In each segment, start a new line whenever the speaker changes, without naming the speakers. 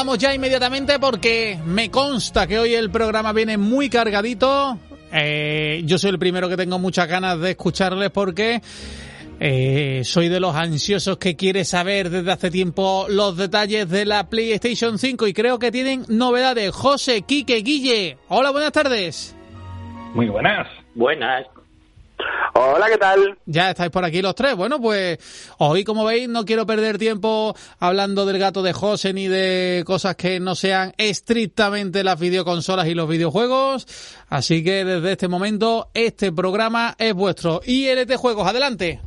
Saludamos ya inmediatamente porque me consta que hoy el programa viene muy cargadito. Eh, yo soy el primero que tengo muchas ganas de escucharles porque eh, soy de los ansiosos que quiere saber desde hace tiempo los detalles de la PlayStation 5 y creo que tienen novedades. José, Quique, Guille. Hola, buenas tardes.
Muy buenas.
Buenas.
Hola, ¿qué tal?
Ya estáis por aquí los tres. Bueno, pues hoy, como veis, no quiero perder tiempo hablando del gato de José ni de cosas que no sean estrictamente las videoconsolas y los videojuegos. Así que desde este momento, este programa es vuestro. ILT Juegos, adelante.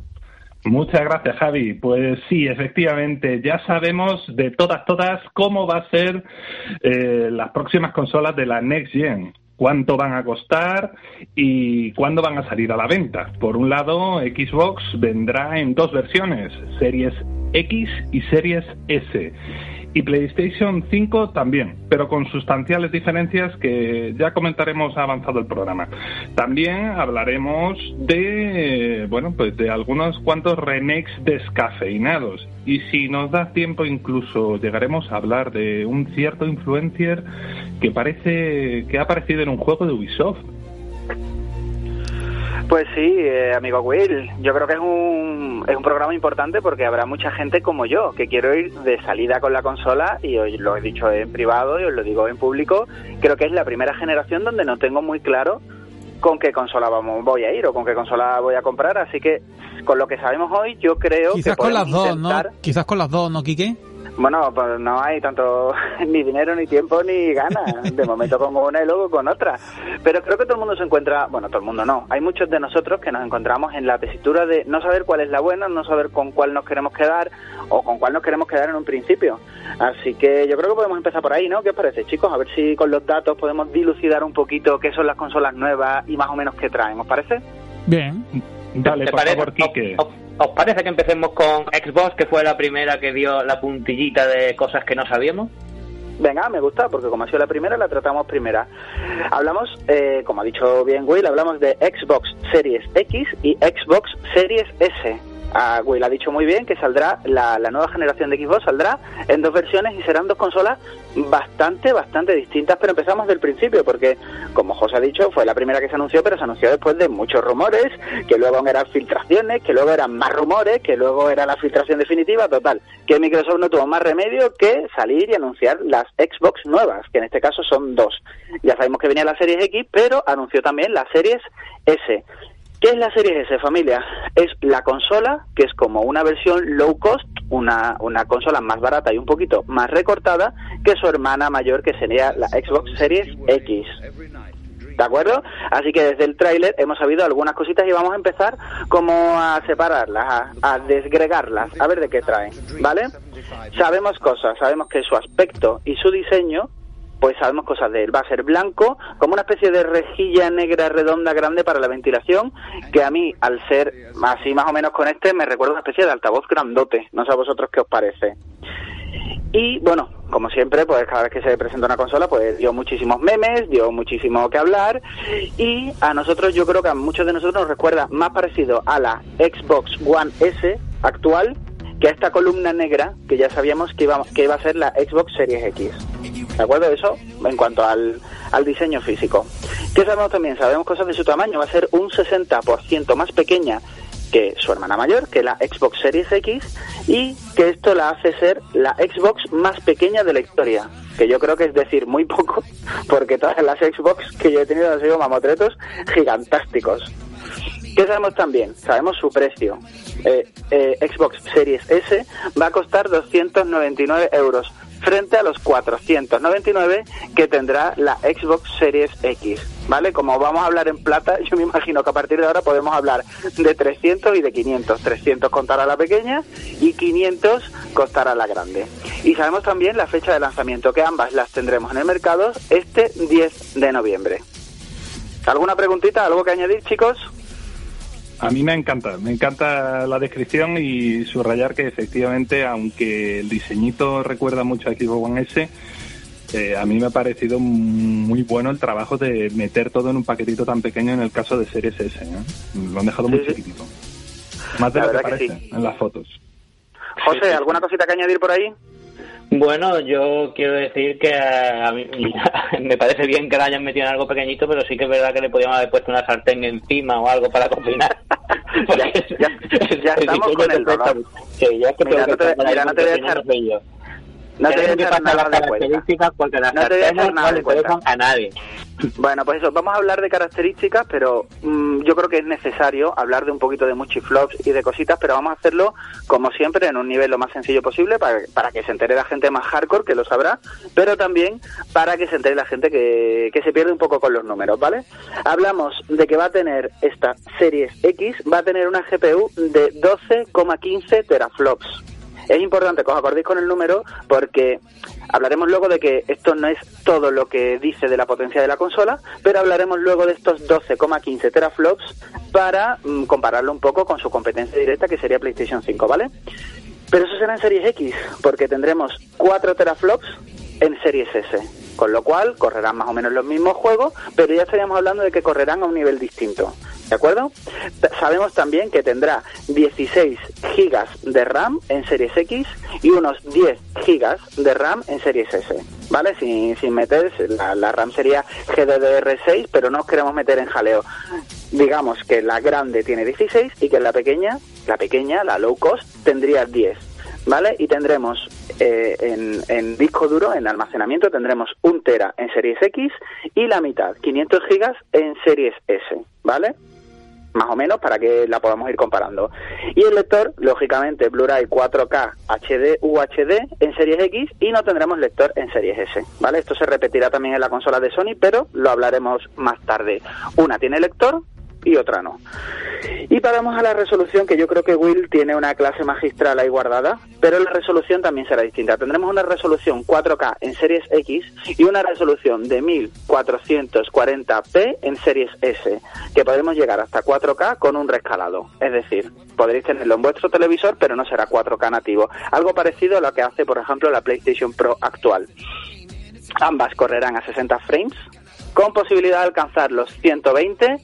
Muchas gracias, Javi. Pues sí, efectivamente, ya sabemos de todas, todas cómo va a ser eh, las próximas consolas de la Next Gen cuánto van a costar y cuándo van a salir a la venta. Por un lado, Xbox vendrá en dos versiones, Series X y Series S y PlayStation 5 también, pero con sustanciales diferencias que ya comentaremos avanzado el programa. También hablaremos de, bueno, pues de algunos cuantos remakes descafeinados y si nos da tiempo incluso llegaremos a hablar de un cierto influencer que parece que ha aparecido en un juego de Ubisoft.
Pues sí, eh, amigo Will, yo creo que es un, es un programa importante porque habrá mucha gente como yo que quiero ir de salida con la consola y os lo he dicho en privado y os lo digo en público, creo que es la primera generación donde no tengo muy claro con qué consola vamos voy a ir o con qué consola voy a comprar, así que con lo que sabemos hoy yo creo
Quizás
que
con las dos,
intentar...
¿no? Quizás con las dos, ¿no, Quique?
Bueno, pues no hay tanto ni dinero, ni tiempo, ni ganas. De momento con una y luego con otra. Pero creo que todo el mundo se encuentra, bueno, todo el mundo no. Hay muchos de nosotros que nos encontramos en la tesitura de no saber cuál es la buena, no saber con cuál nos queremos quedar o con cuál nos queremos quedar en un principio. Así que yo creo que podemos empezar por ahí, ¿no? ¿Qué os parece, chicos? A ver si con los datos podemos dilucidar un poquito qué son las consolas nuevas y más o menos qué traen. ¿Os parece?
Bien.
Dale,
¿Te
por
parece-
favor, Quique.
os- ¿Os parece que empecemos con Xbox, que fue la primera que dio la puntillita de cosas que no sabíamos?
Venga, me gusta, porque como ha sido la primera, la tratamos primera. Hablamos, eh, como ha dicho bien Will, hablamos de Xbox Series X y Xbox Series S. Ah, Will ha dicho muy bien que saldrá, la, la nueva generación de Xbox saldrá en dos versiones y serán dos consolas bastante, bastante distintas, pero empezamos del principio, porque como José ha dicho, fue la primera que se anunció, pero se anunció después de muchos rumores, que luego eran filtraciones, que luego eran más rumores, que luego era la filtración definitiva, total, que Microsoft no tuvo más remedio que salir y anunciar las Xbox nuevas, que en este caso son dos. Ya sabemos que venía la Series X, pero anunció también la Series S. ¿Qué es la Series S, familia? Es la consola que es como una versión low cost, una, una consola más barata y un poquito más recortada que su hermana mayor, que sería la Xbox Series X. ¿De acuerdo? Así que desde el tráiler hemos sabido algunas cositas y vamos a empezar como a separarlas, a desgregarlas, a ver de qué traen, ¿vale? Sabemos cosas, sabemos que su aspecto y su diseño pues sabemos cosas de él. Va a ser blanco, como una especie de rejilla negra redonda grande para la ventilación, que a mí, al ser así más o menos con este, me recuerda una especie de altavoz grandote. No sé a vosotros qué os parece. Y bueno, como siempre, pues cada vez que se presenta una consola, pues dio muchísimos memes, dio muchísimo que hablar. Y a nosotros, yo creo que a muchos de nosotros nos recuerda más parecido a la Xbox One S actual que a esta columna negra que ya sabíamos que iba, que iba a ser la Xbox Series X. ¿De acuerdo? Eso en cuanto al, al diseño físico. ¿Qué sabemos también? Sabemos cosas de su tamaño. Va a ser un 60% más pequeña que su hermana mayor, que la Xbox Series X, y que esto la hace ser la Xbox más pequeña de la historia. Que yo creo que es decir muy poco, porque todas las Xbox que yo he tenido han sido mamotretos gigantásticos. ¿Qué sabemos también? Sabemos su precio. Eh, eh, Xbox Series S va a costar 299 euros frente a los 499 que tendrá la Xbox Series X. ¿Vale? Como vamos a hablar en plata, yo me imagino que a partir de ahora podemos hablar de 300 y de 500. 300 contará la pequeña y 500 costará la grande. Y sabemos también la fecha de lanzamiento, que ambas las tendremos en el mercado este 10 de noviembre. ¿Alguna preguntita? ¿Algo que añadir, chicos?
A mí me encanta, me encanta la descripción y subrayar que efectivamente, aunque el diseñito recuerda mucho a Xbox One S, eh, a mí me ha parecido muy bueno el trabajo de meter todo en un paquetito tan pequeño en el caso de Series S. ¿eh? Lo han dejado muy
Sí,
chiquitito. Más de
La
lo que
verdad que
parece
sí.
en las fotos.
José, ¿alguna cosita que añadir por ahí?
Bueno, yo quiero decir que a mí me parece bien que la hayan metido en algo pequeñito, pero sí que es verdad que le podíamos haber puesto una sartén encima o algo para cocinar.
ya, ya, ya estamos con el dolor.
Sí, ya es que
Mira, no te- mira, no te voy a echar- No te voy a
Tenemos que
echar
pasar
nada de cuenta. No te voy a echar nada de cuenta.
a nadie.
Bueno, pues eso, vamos a hablar de características, pero mm, yo creo que es necesario hablar de un poquito de multiflops y de cositas, pero vamos a hacerlo, como siempre, en un nivel lo más sencillo posible para, para que se entere la gente más hardcore, que lo sabrá, pero también para que se entere la gente que, que se pierde un poco con los números, ¿vale? Hablamos de que va a tener esta Series X, va a tener una GPU de 12,15 teraflops. Es importante que os acordéis con el número porque hablaremos luego de que esto no es todo lo que dice de la potencia de la consola, pero hablaremos luego de estos 12,15 teraflops para mm, compararlo un poco con su competencia directa que sería PlayStation 5, ¿vale? Pero eso será en Series X, porque tendremos 4 teraflops en Series S, con lo cual correrán más o menos los mismos juegos, pero ya estaríamos hablando de que correrán a un nivel distinto. ¿De acuerdo? Sabemos también que tendrá 16 gigas de RAM en Series X y unos 10 gigas de RAM en Series S, ¿vale? Sin, sin meter, la, la RAM sería GDDR6, pero no os queremos meter en jaleo. Digamos que la grande tiene 16 y que la pequeña, la pequeña, la low cost, tendría 10. ¿Vale? Y tendremos eh, en, en disco duro, en almacenamiento, tendremos un tera en Series X y la mitad, 500 gigas en Series S, ¿vale? Más o menos para que la podamos ir comparando. Y el lector, lógicamente, Blu-ray 4K HD UHD en Series X y no tendremos lector en Series S, ¿vale? Esto se repetirá también en la consola de Sony, pero lo hablaremos más tarde. Una tiene lector y otra no. Y pasamos a la resolución, que yo creo que Will tiene una clase magistral ahí guardada, pero la resolución también será distinta. Tendremos una resolución 4K en Series X y una resolución de 1440p en Series S, que podremos llegar hasta 4K con un rescalado. Es decir, podréis tenerlo en vuestro televisor, pero no será 4K nativo. Algo parecido a lo que hace, por ejemplo, la PlayStation Pro actual. Ambas correrán a 60 frames, con posibilidad de alcanzar los 120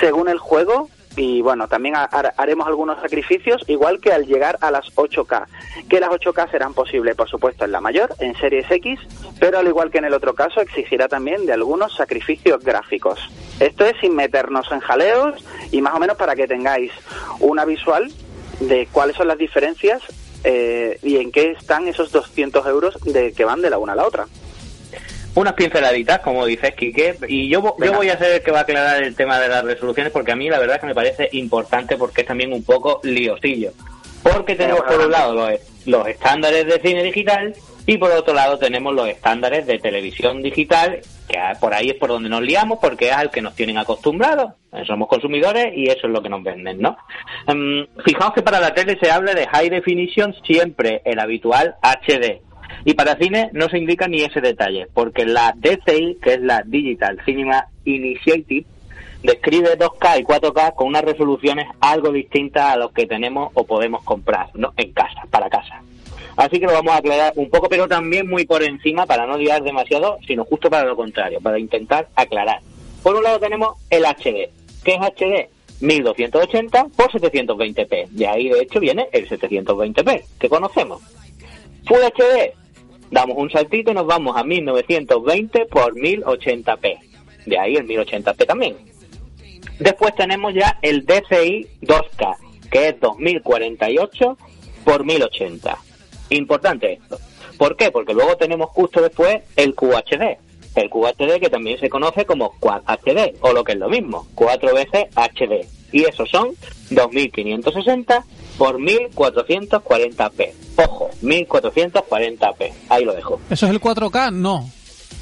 según el juego y bueno, también ha- har- haremos algunos sacrificios igual que al llegar a las 8K, que las 8K serán posibles por supuesto en la mayor, en Series X, pero al igual que en el otro caso exigirá también de algunos sacrificios gráficos. Esto es sin meternos en jaleos y más o menos para que tengáis una visual de cuáles son las diferencias eh, y en qué están esos 200 euros de que van de la una a la otra.
Unas pinceladitas, como dices, Quique, y yo, yo voy a ser el que va a aclarar el tema de las resoluciones, porque a mí la verdad es que me parece importante porque es también un poco liosillo. Porque tenemos por un lado los, los estándares de cine digital y por otro lado tenemos los estándares de televisión digital, que por ahí es por donde nos liamos, porque es al que nos tienen acostumbrados. Somos consumidores y eso es lo que nos venden, ¿no? Em, fijaos que para la tele se habla de high definition siempre, el habitual HD. Y para cine no se indica ni ese detalle, porque la DCI, que es la Digital Cinema Initiative, describe 2K y 4K con unas resoluciones algo distintas a los que tenemos o podemos comprar ¿no? en casa, para casa. Así que lo vamos a aclarar un poco, pero también muy por encima para no liar demasiado, sino justo para lo contrario, para intentar aclarar. Por un lado tenemos el HD. ¿Qué es HD? 1280 por 720p. De ahí, de hecho, viene el 720p, que conocemos. Full HD, damos un saltito y nos vamos a 1920 por 1080p. De ahí el 1080p también. Después tenemos ya el DCI 2K, que es 2048 por 1080. Importante esto. ¿Por qué? Porque luego tenemos justo después el QHD. El QHD que también se conoce como Quad HD, o lo que es lo mismo, 4 veces HD. Y esos son 2560 por 1440p. Ojo, 1440p. Ahí lo dejo.
¿Eso es el 4K? No.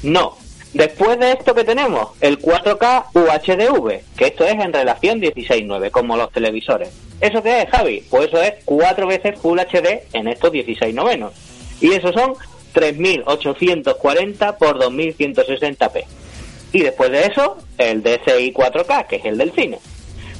No. Después de esto que tenemos, el 4K UHDV, que esto es en relación 16.9, como los televisores. ¿Eso qué es, Javi? Pues eso es cuatro veces Full HD en estos 16 novenos. Y eso son 3.840 por 2.160p. Y después de eso, el DCI 4K, que es el del cine.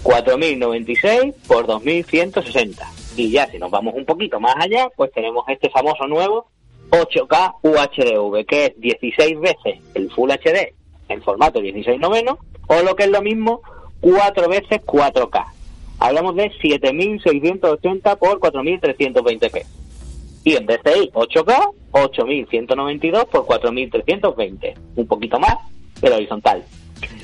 4.096 por 2.160. Y ya si nos vamos un poquito más allá, pues tenemos este famoso nuevo 8K UHDV, que es 16 veces el Full HD en formato 16 noveno, o lo que es lo mismo, 4 veces 4K. Hablamos de 7.680 por 4.320p. Y en DCI 8K 8192 por 4320, un poquito más el horizontal.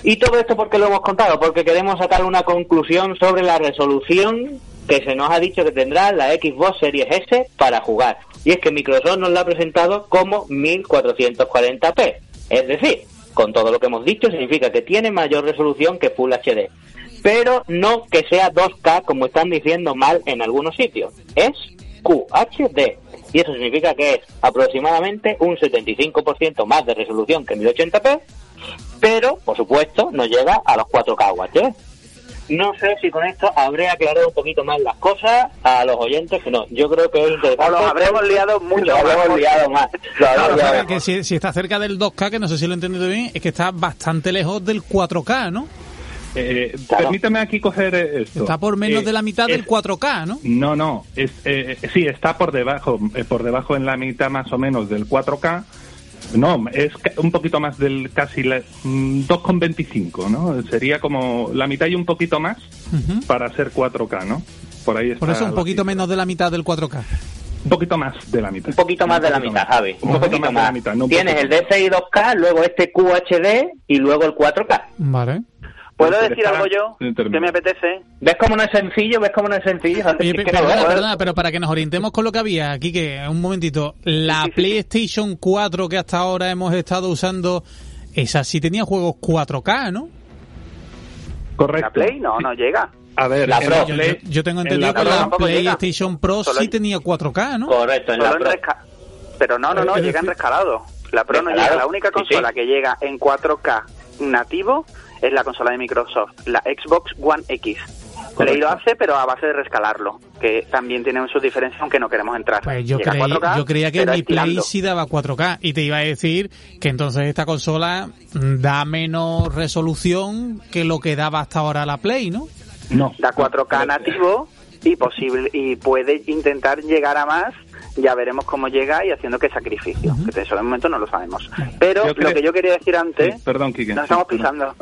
Y todo esto porque lo hemos contado, porque queremos sacar una conclusión sobre la resolución que se nos ha dicho que tendrá la Xbox Series S para jugar. Y es que Microsoft nos la ha presentado como 1440p. Es decir, con todo lo que hemos dicho, significa que tiene mayor resolución que Full HD. Pero no que sea 2K como están diciendo mal en algunos sitios. Es QHD. Y eso significa que es aproximadamente un 75% más de resolución que 1080p, pero, por supuesto, no llega a los 4K UHD. No sé si con esto habré aclarado un poquito más las cosas a los oyentes, que no, yo creo que es interesante.
O los habremos liado mucho
Lo habremos liado más. Lo
Claro,
habremos liado
pero que si, si está cerca del 2K, que no sé si lo he entendido bien, es que está bastante lejos del 4K, ¿no?
Eh,
Claro.
Permítame aquí coger eh, esto.
Está por menos
Eh,
de la mitad del
es-
4K, ¿no?
No, no, es, eh, sí, está por debajo, eh, por debajo en la mitad más o menos del 4K. No, es un poquito más del casi la- mm, 2,25, ¿no? Sería como la mitad y un poquito más
Ujú.
para ser 4K, ¿no? Por ahí está.
Por eso un poquito menos de la mitad del 4K.
Un poquito más de la mitad.
Un poquito más de la mitad, Javi.
Un poquito más de la mitad. no un
Tienes el
poquito más.
DCI 2K, luego este QHD y luego el 4K.
Vale.
¿Puedo
Pero
decir algo yo que me apetece?
¿Ves cómo no es sencillo? ¿Ves cómo no es sencillo?
Oye,
Es
pe-
que no
perdona,
ves.
perdona, pero para que nos orientemos con lo que había aquí, que un momentito, la
Sí, sí, sí.
PlayStation 4 que hasta ahora hemos estado usando, esa sí tenía juegos 4K, ¿no?
Correcto.
¿La Play? No, no llega.
A ver,
La Pro.
Yo,
Play-
yo- yo tengo
en
entendido
la
que la
llega.
PlayStation Pro
Solo
sí tenía 4K, ¿no?
Correcto, en la
Solo en
Pro.
resca- Pero no, no, no, llega en rescalado. La Pro no llega. La única
sí,
consola
sí.
que llega en 4K nativo es la consola de Microsoft, la Xbox One X. Play lo hace, pero a base de rescalarlo, que también tiene sus diferencias, aunque no queremos entrar.
Pues yo,
Llega a
creí-
4K,
yo creía que mi Play sí daba 4K y te iba a decir que entonces esta consola da menos resolución que lo que daba hasta ahora la Play, ¿no?
No.
Da 4K nativo y posible y puede intentar llegar a más. Ya veremos cómo llega y haciendo qué sacrificio. Que eso de momento no lo sabemos. Pero
Yo creo-
lo que yo quería decir antes,
Sí, perdón, Quique.
Nos estamos
Sí,
pisando.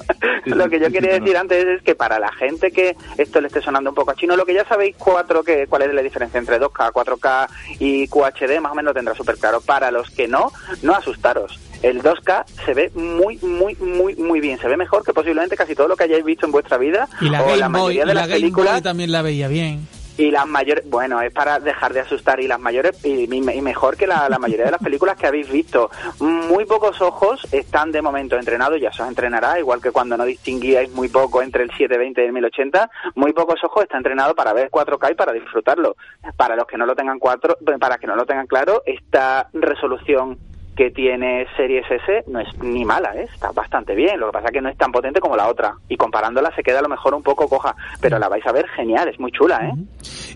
Sí,
lo que yo quería decir
perdón.
antes es que para la gente que esto le esté sonando un poco a chino, lo que ya sabéis cuatro que cuál es la diferencia entre 2K, 4K y QHD, más o menos lo tendrá súper claro. Para los que no, no asustaros. El 2K se ve muy, muy, muy, muy bien. Se ve mejor que posiblemente casi todo lo que hayáis visto en vuestra vida
Y la
o
Game
la
Boy,
mayoría
y
de
la
las películas.
Boy también la veía bien.
Y las mayores, bueno, es para dejar de asustar y las mayores, y, y- mejor que la, mayoría de las películas que habéis visto. Muy pocos ojos están de momento entrenados, ya se os entrenará, igual que cuando no distinguíais muy poco entre el 720 y el 1080, muy pocos ojos está entrenado para ver 4K y para disfrutarlo. Para los que no lo tengan cuatro, para que no lo tengan claro, esta resolución que tiene Series S no es ni mala, ¿eh? está bastante bien. Lo que pasa es que no es tan potente como la otra. Y comparándola se queda a lo mejor un poco coja, pero la vais a ver genial, es muy chula, ¿eh?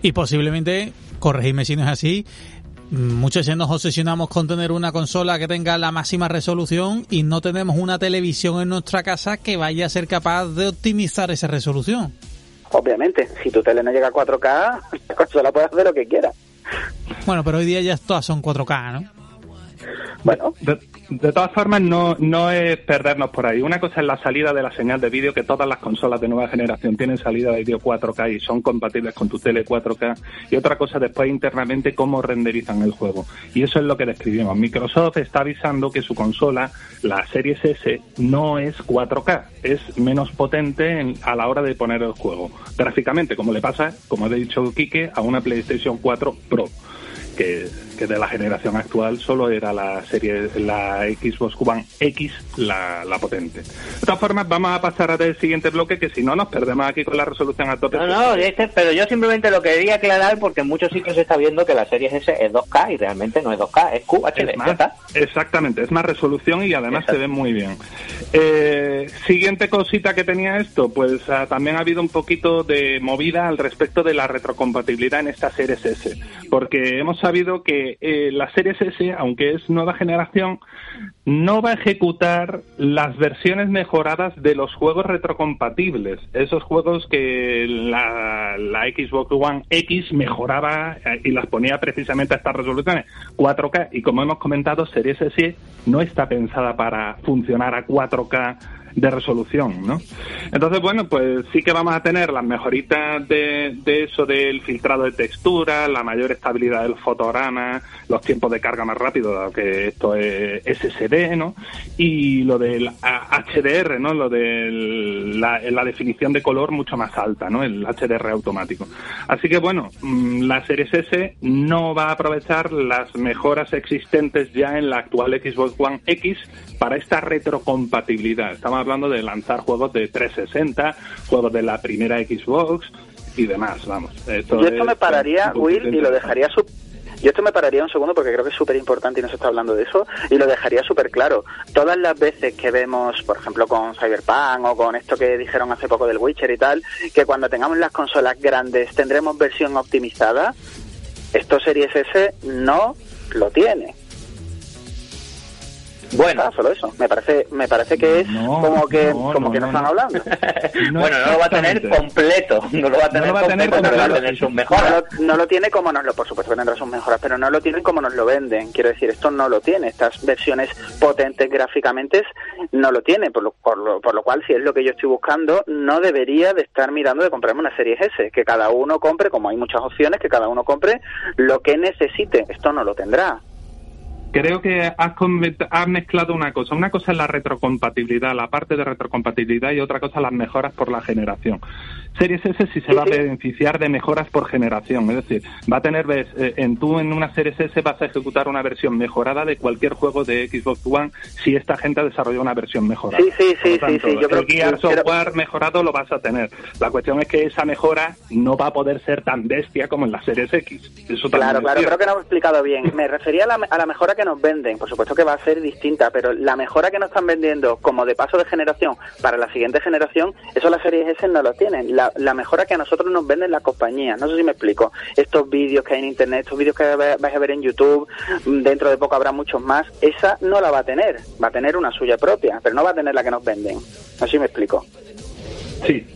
Y posiblemente, corregidme si no es así, muchas veces nos obsesionamos con tener una consola que tenga la máxima resolución y no tenemos una televisión en nuestra casa que vaya a ser capaz de optimizar esa resolución.
Obviamente, si tu tele no llega a 4K, la consola puede hacer lo que quiera.
Bueno, pero hoy día ya todas son 4K, ¿no?
Bueno,
De, todas formas, no, no es perdernos por ahí. Una cosa es la salida de la señal de vídeo, que todas las consolas de nueva generación tienen salida de vídeo 4K y son compatibles con tu tele 4K. Y otra cosa después internamente cómo renderizan el juego. Y eso es lo que describimos. Microsoft está avisando que su consola, la Series S, no es 4K, es menos potente en- a la hora de poner el juego. Gráficamente, como le pasa, como ha dicho Quique, a una PlayStation 4 Pro que, que de la generación actual solo era la serie la Xbox One X la, la potente. De todas formas, vamos a pasar al siguiente bloque que si no nos perdemos aquí con la resolución a tope.
No, no, este, pero yo simplemente lo quería aclarar porque en muchos sitios se está viendo que la serie S es 2K y realmente no es 2K, es QHD.
Es más, exactamente, es más resolución y además
Exacto.
se ve muy bien. Eh, siguiente cosita que tenía esto, pues ah, también ha habido un poquito de movida al respecto de la retrocompatibilidad en esta Series S, porque hemos sabido que eh, la Series S, aunque es nueva generación, no va a ejecutar las versiones mejoradas de los juegos retrocompatibles, esos juegos que la, la Xbox One X mejoraba eh, y las ponía precisamente a estas resoluciones 4K y como hemos comentado Series S no está pensada para funcionar a 4K de resolución, ¿no? Entonces, bueno, pues sí que vamos a tener las mejoritas de, eso del filtrado de textura, la mayor estabilidad del fotograma, los tiempos de carga más rápidos, dado que esto es SSD, ¿no? Y lo del HDR, ¿no? Lo de la, la definición de color mucho más alta, ¿no? El HDR automático. Así que, bueno, mm, la Series S no va a aprovechar las mejoras existentes ya en la actual Xbox One X para esta retrocompatibilidad. Estamos hablando de lanzar juegos de 360, juegos de la primera Xbox y demás, vamos.
Esto y esto me pararía, Will, y lo dejaría yo esto me pararía un segundo porque creo que es súper importante y no se está hablando de eso y lo dejaría súper claro. Todas las veces que vemos, por ejemplo, con Cyberpunk o con esto que dijeron hace poco del Witcher y tal, que cuando tengamos las consolas grandes tendremos versión optimizada, esto Series S no lo tiene. Bueno, solo eso. Me parece, me parece que es como que, no, como que no, están hablando.
bueno, no lo va a tener completo. No lo va a tener, completo, pero va a tener sus mejoras.
No lo, tiene como nos lo, por supuesto que tendrá sus mejoras, pero no lo tienen como nos lo venden. Quiero decir, esto no lo tiene. Estas versiones potentes gráficamente no lo tiene, por lo, por lo, por lo cual, si es lo que yo estoy buscando, no debería de estar mirando de comprarme una serie S. Que cada uno compre, como hay muchas opciones, que cada uno compre lo que necesite. Esto no lo tendrá
creo que has, mezclado una cosa. Una cosa es la retrocompatibilidad, la parte de retrocompatibilidad y otra cosa las mejoras por la generación. Series S sí se va a beneficiar de mejoras por generación, es decir, va a tener, eh, en tú en una Series S vas a ejecutar una versión mejorada de cualquier juego de Xbox One si esta gente ha desarrollado una versión mejorada.
Sí, sí, sí, sí,
Yo creo que el software mejorado lo vas a tener. La cuestión es que esa mejora no va a poder ser tan bestia como en la Series X.
Eso claro, claro, creo que no he explicado bien. Me refería a la, a la mejora que nos venden. Por supuesto que va a ser distinta, pero la mejora que nos están vendiendo como de paso de generación para la siguiente generación, eso las Series S no lo tienen. La, la mejora que a nosotros nos venden la compañía. No sé si me explico. Estos vídeos que hay en Internet, estos vídeos que vais a ver en YouTube, mm, dentro de poco habrá muchos más. Esa no la va a tener. Va a tener una suya propia, pero no va a tener la que nos venden. No sé si me explico.
Sí.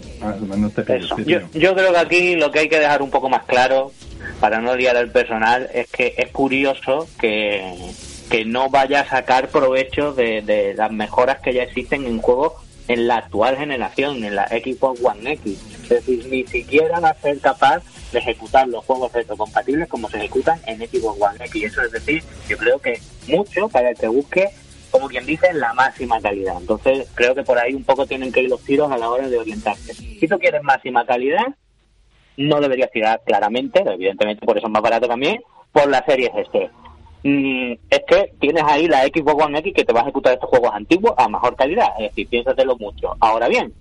yo, yo creo que aquí lo que hay que dejar un poco más claro para no liar al personal es que es curioso que que no vaya a sacar provecho de, las mejoras que ya existen en juegos en la actual generación, en la Xbox One X. Es decir, ni siquiera va a ser capaz de ejecutar los juegos retrocompatibles como se ejecutan en Xbox One X. Eso es decir, yo creo que mucho para el que busque, como quien dice, la máxima calidad. Entonces, creo que por ahí un poco tienen que ir los tiros a la hora de orientarse. Si tú quieres máxima calidad, no deberías tirar claramente, evidentemente por eso es más barato también, por la serie este Mm, es que tienes ahí la Xbox One X que te va a ejecutar estos juegos antiguos a mejor calidad. Es decir, piénsatelo mucho. Ahora bien,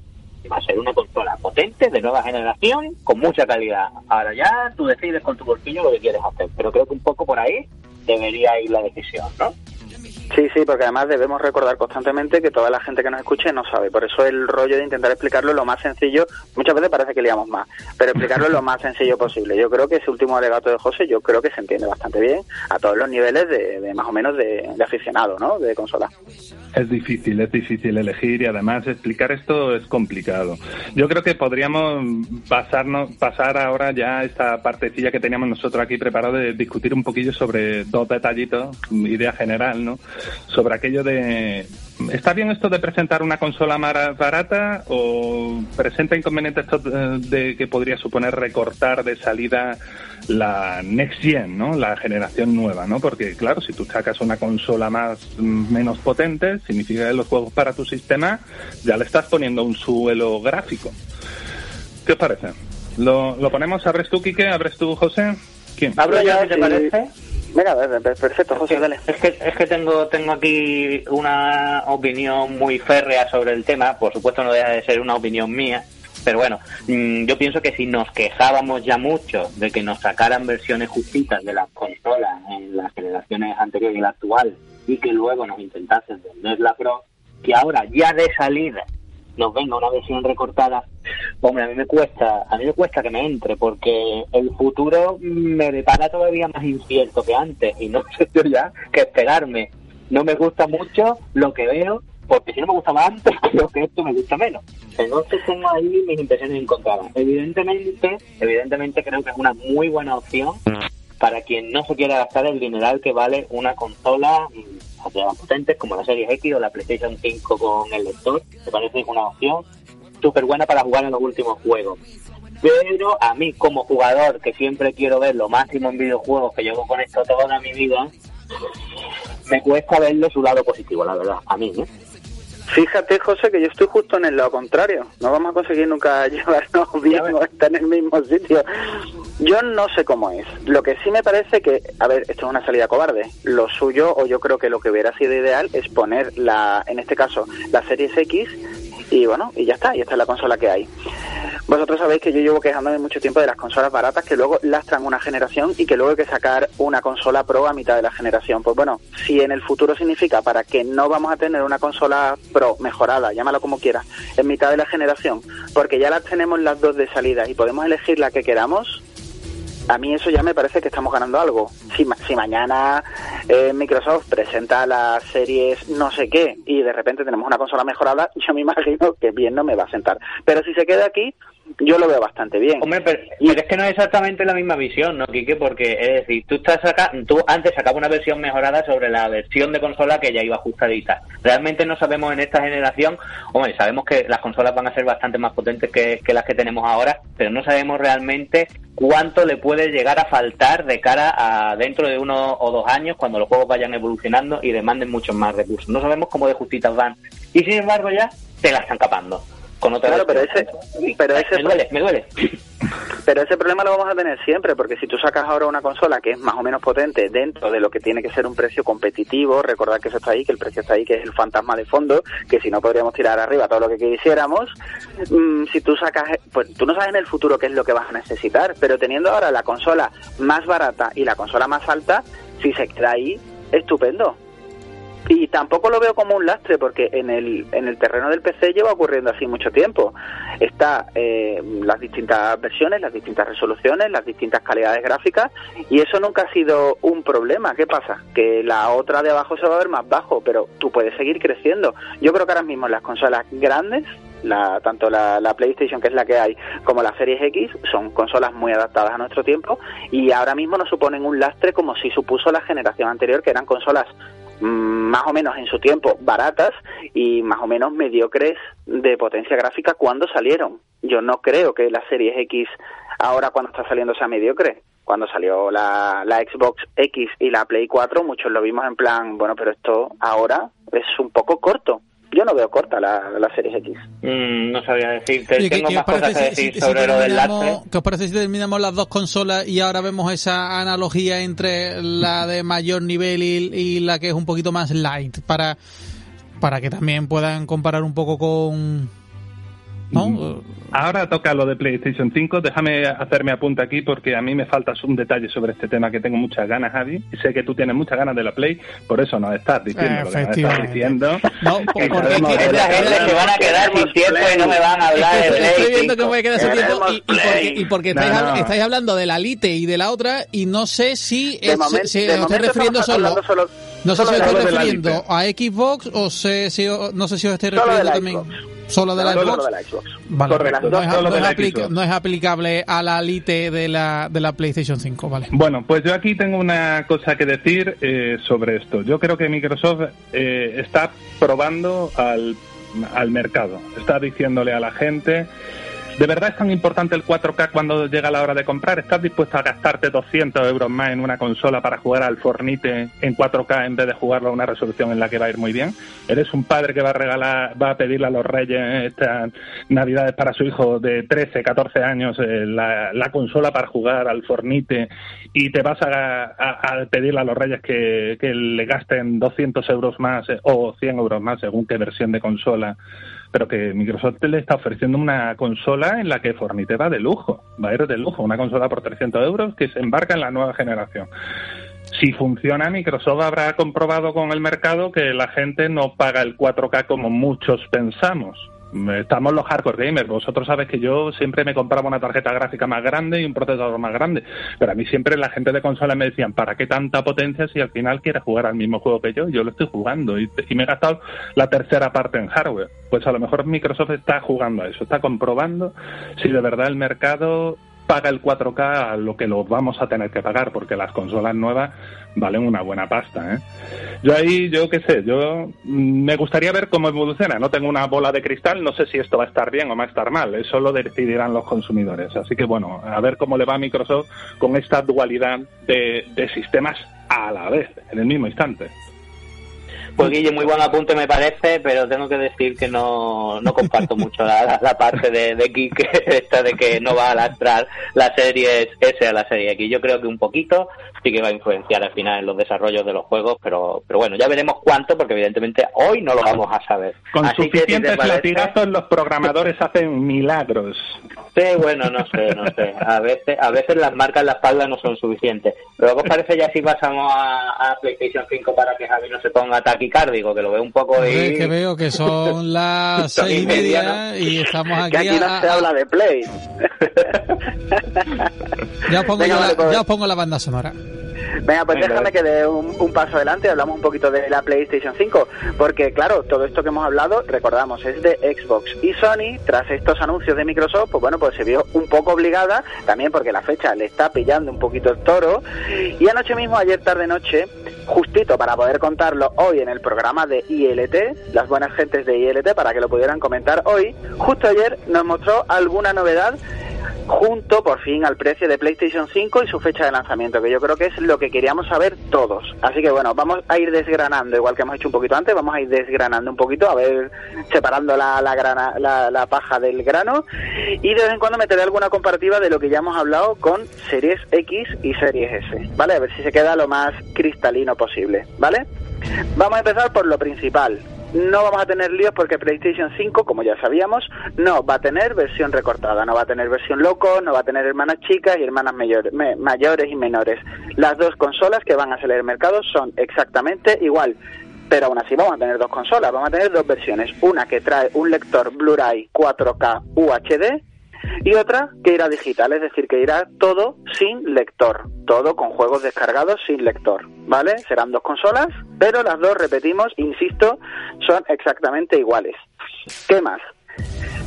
va a ser una consola potente, de nueva generación, con mucha calidad. Ahora ya tú decides con tu bolsillo lo que quieres hacer. Pero creo que un poco por ahí debería ir la decisión, ¿no?
Sí, sí, porque además debemos recordar constantemente que toda la gente que nos escuche no sabe. Por eso el rollo de intentar explicarlo lo más sencillo, muchas veces parece que liamos más, pero explicarlo lo más sencillo posible. Yo creo que ese último alegato de José, yo creo que se entiende bastante bien a todos los niveles de, más o menos de, aficionado, ¿no? De consola.
Es difícil, es difícil elegir y además explicar esto es complicado. Yo creo que podríamos pasarnos, pasar ahora ya esta partecilla que teníamos nosotros aquí preparado de discutir un poquillo sobre dos detallitos, idea general, ¿no? Sobre aquello de ¿Está bien esto de presentar una consola más barata o presenta inconvenientes esto de que podría suponer recortar de salida la next gen, ¿no? La generación nueva, ¿no? Porque claro, si tú sacas una consola más menos potente, significa que los juegos para tu sistema ya le estás poniendo un suelo gráfico. ¿Qué os parece? ¿Lo, lo ponemos? ¿Abres tú, Quique? ¿Abres tú, José?
¿Quién? ¿Abro yo, te parece?
Venga, perfecto, José, dale.
Es que, es que tengo, tengo aquí una opinión muy férrea sobre el tema, por supuesto no deja de ser una opinión mía, pero bueno, mm, yo pienso que si nos quejábamos ya mucho de que nos sacaran versiones justitas de las consolas en las generaciones anteriores y la actual, y que luego nos intentasen vender la Pro, que ahora ya de salida nos venga una versión recortada, hombre, a mí me cuesta, a mí me cuesta que me entre, porque el futuro me depara todavía más incierto que antes, y no sé yo ya qué esperarme. No me gusta mucho lo que veo, porque si no me gustaba antes, creo que esto me gusta menos. Entonces tengo ahí mis impresiones encontradas. Evidentemente, evidentemente creo que es una muy buena opción para quien no se quiera gastar el dineral que vale una consola baterías más potentes, como la Series X o la PlayStation 5 con el lector. Me parece una opción súper buena para jugar en los últimos juegos. Pero a mí, como jugador que siempre quiero ver lo máximo en videojuegos, que llevo con esto toda mi vida, me cuesta verle su lado positivo, la verdad, a mí, ¿eh?
Fíjate, José, que yo estoy justo en el lado contrario. No vamos a conseguir nunca llevarnos bien o estar en el mismo sitio. Yo no sé cómo es. Lo que sí me parece que, a ver, esto es una salida cobarde. Lo suyo, o yo creo que lo que hubiera sido ideal, es poner la, en este caso, la Series X y bueno, y ya está, y esta es la consola que hay. Vosotros sabéis que yo llevo quejándome mucho tiempo de las consolas baratas que luego lastran una generación y que luego hay que sacar una consola pro a mitad de la generación. Pues bueno, si en el futuro significa para que no vamos a tener una consola pro mejorada, llámalo como quieras, en mitad de la generación, porque ya las tenemos las dos de salida y podemos elegir la que queramos, a mí eso ya me parece que estamos ganando algo. Si, si mañana eh, Microsoft presenta las series no sé qué y de repente tenemos una consola mejorada, yo me imagino que bien no me va a sentar. Pero si se queda aquí, yo lo veo bastante bien.
Hombre, pero, es que no es exactamente la misma visión, ¿no, Quique? Porque, es decir, tú, estás acá, tú antes sacabas una versión mejorada sobre la versión de consola que ya iba ajustadita. Realmente no sabemos en esta generación, hombre, sabemos que las consolas van a ser bastante más potentes que, que las que tenemos ahora, pero no sabemos realmente cuánto le puede llegar a faltar de cara a dentro de uno o dos años cuando los juegos vayan evolucionando y demanden muchos más recursos. No sabemos cómo de justitas van. Y sin embargo ya te la están capando con otra
claro, pero ese, pero ese
me duele, me duele.
Pero ese problema lo vamos a tener siempre, porque si tú sacas ahora una consola que es más o menos potente dentro de lo que tiene que ser un precio competitivo, recordad que eso está ahí, que el precio está ahí, que es el fantasma de fondo, que si no podríamos tirar arriba todo lo que quisiéramos, mm, si tú sacas, pues tú no sabes en el futuro qué es lo que vas a necesitar, pero teniendo ahora la consola más barata y la consola más alta, si se queda ahí, estupendo y tampoco lo veo como un lastre porque en el, en el terreno del PC lleva ocurriendo así mucho tiempo. Está eh, las distintas versiones, las distintas resoluciones, las distintas calidades gráficas y eso nunca ha sido un problema. ¿Qué pasa? Que la otra de abajo se va a ver más bajo, pero tú puedes seguir creciendo. Yo creo que ahora mismo las consolas grandes la, tanto la, la, PlayStation, que es la que hay, como la Series X, son consolas muy adaptadas a nuestro tiempo y ahora mismo no suponen un lastre como si supuso la generación anterior, que eran consolas más o menos en su tiempo baratas y más o menos mediocres de potencia gráfica cuando salieron. Yo no creo que la Series X ahora cuando está saliendo sea mediocre. Cuando salió la, la Xbox X y la Play 4 muchos lo vimos en plan, bueno, pero esto ahora es un poco corto yo no veo corta la, la Series X.
Mm, no sabía decirte. Tengo más cosas que decir sobre lo del
¿Qué os parece si terminamos las dos consolas y ahora vemos esa analogía entre la de mayor nivel y, y la que es un poquito más light? Para, para que también puedan comparar un poco con, ¿no? Mm.
Ahora toca lo de PlayStation 5. Déjame hacerme apunte aquí porque a mí me falta un detalle sobre este tema que tengo muchas ganas, Javi. Y sé que tú tienes muchas ganas de la Play, por eso nos estás diciendo lo que nos estás diciendo.
No, porque es la gente que van a quedar sin tiempo y no me van a hablar de Play.
Estoy viendo que me voy a quedar sin tiempo y, porque, y porque estáis, estáis, hablando de la Lite y de la otra y no sé si, es,
momento,
si os estoy refiriendo solo, solo, No sé si os estoy refiriendo a Xbox o no sé si os estoy refiriendo también... ¿Solo de la Xbox? no, es aplicable a la Lite de la, de la PlayStation 5, vale.
Bueno, pues yo aquí tengo una cosa que decir eh, sobre esto. Yo creo que Microsoft eh, está probando al, al mercado. Está diciéndole a la gente ¿De verdad es tan importante el 4K cuando llega la hora de comprar? ¿Estás dispuesto a gastarte 200 euros más en una consola para jugar al Fornite en 4K en vez de jugarlo a una resolución en la que va a ir muy bien? ¿Eres un padre que va a regalar, va a pedirle a los reyes estas navidades para su hijo de 13, 14 años eh, la, consola para jugar al Fornite y te vas a, pedirle a los reyes que, que le gasten 200 euros más eh, o 100 euros más según qué versión de consola? Pero que Microsoft le está ofreciendo una consola en la que Fornite va de lujo, va a ir de lujo, una consola por 300 euros que se embarca en la nueva generación. Si funciona, Microsoft habrá comprobado con el mercado que la gente no paga el 4K como muchos pensamos estamos los hardcore gamers. Vosotros sabéis que yo siempre me compraba una tarjeta gráfica más grande y un procesador más grande. Pero a mí siempre la gente de consola me decían, ¿para qué tanta potencia si al final quieres jugar al mismo juego que yo? Yo lo estoy jugando y, me he gastado la tercera parte en hardware. Pues a lo mejor Microsoft está jugando a eso, está comprobando si de verdad el mercado paga el 4K lo que lo vamos a tener que pagar, porque las consolas nuevas valen una buena pasta. ¿eh? Yo ahí, yo qué sé, yo mm, me gustaría ver cómo evoluciona. No tengo una bola de cristal, no sé si esto va a estar bien o va a estar mal. Eso lo decidirán los consumidores. Así que bueno, a ver cómo le va a Microsoft con esta dualidad de, de sistemas a la vez, en el mismo instante.
Pues Guille, muy buen apunte me parece, pero tengo que decir que no, no comparto mucho la, la, parte de, de Kike, esta de que no va a lastrar la serie S a la serie X. Yo creo que un poquito sí que va a influenciar al final en los desarrollos de los juegos, pero, pero bueno, ya veremos cuánto, porque evidentemente hoy no lo vamos a saber.
Con suficientes latigazos los programadores hacen milagros.
Sí, bueno, no sé, no sé. A veces, a veces las marcas en la espalda no son suficientes. Pero ¿qué os parece ya si pasamos a, a PlayStation 5 para que Javi no se ponga ataque cárdico, que lo veo un poco ahí.
que veo que son las seis y media y estamos aquí.
Que aquí no se habla de Play.
ya, os pongo la, ya os pongo la banda sonora.
Venga, pues déjame que dé un, paso adelante y hablamos un poquito de la PlayStation 5, porque claro, todo esto que hemos hablado, recordamos, es de Xbox y Sony, tras estos anuncios de Microsoft, pues bueno, pues se vio un poco obligada, también porque la fecha le está pillando un poquito el toro, y anoche mismo, ayer tarde noche, justito para poder contarlo hoy en el programa de ILT, las buenas gentes de ILT, para que lo pudieran comentar hoy, justo ayer nos mostró alguna novedad junto por fin al precio de PlayStation 5 y su fecha de lanzamiento, que yo creo que es lo que queríamos saber todos. Así que bueno, vamos a ir desgranando, igual que hemos hecho un poquito antes, vamos a ir desgranando un poquito, a ver, separando la, la, grana, la, paja del grano y de vez en cuando meteré alguna comparativa de lo que ya hemos hablado con Series X y Series S, ¿vale? A ver si se queda lo más cristalino posible, ¿vale? Vamos a empezar por lo principal, no vamos a tener líos porque PlayStation 5, como ya sabíamos, no va a tener versión recortada, no va a tener versión loco, no va a tener hermanas chicas y hermanas mayores y menores. Las dos consolas que van a salir al mercado son exactamente igual. Pero aún así vamos a tener dos consolas, vamos a tener dos versiones. Una que trae un lector Blu-ray 4K UHD y otra que irá digital, es decir, que irá todo sin lector, todo con juegos descargados sin lector, ¿vale? Serán dos consolas, pero las dos, repetimos, insisto, son exactamente iguales. ¿Qué más?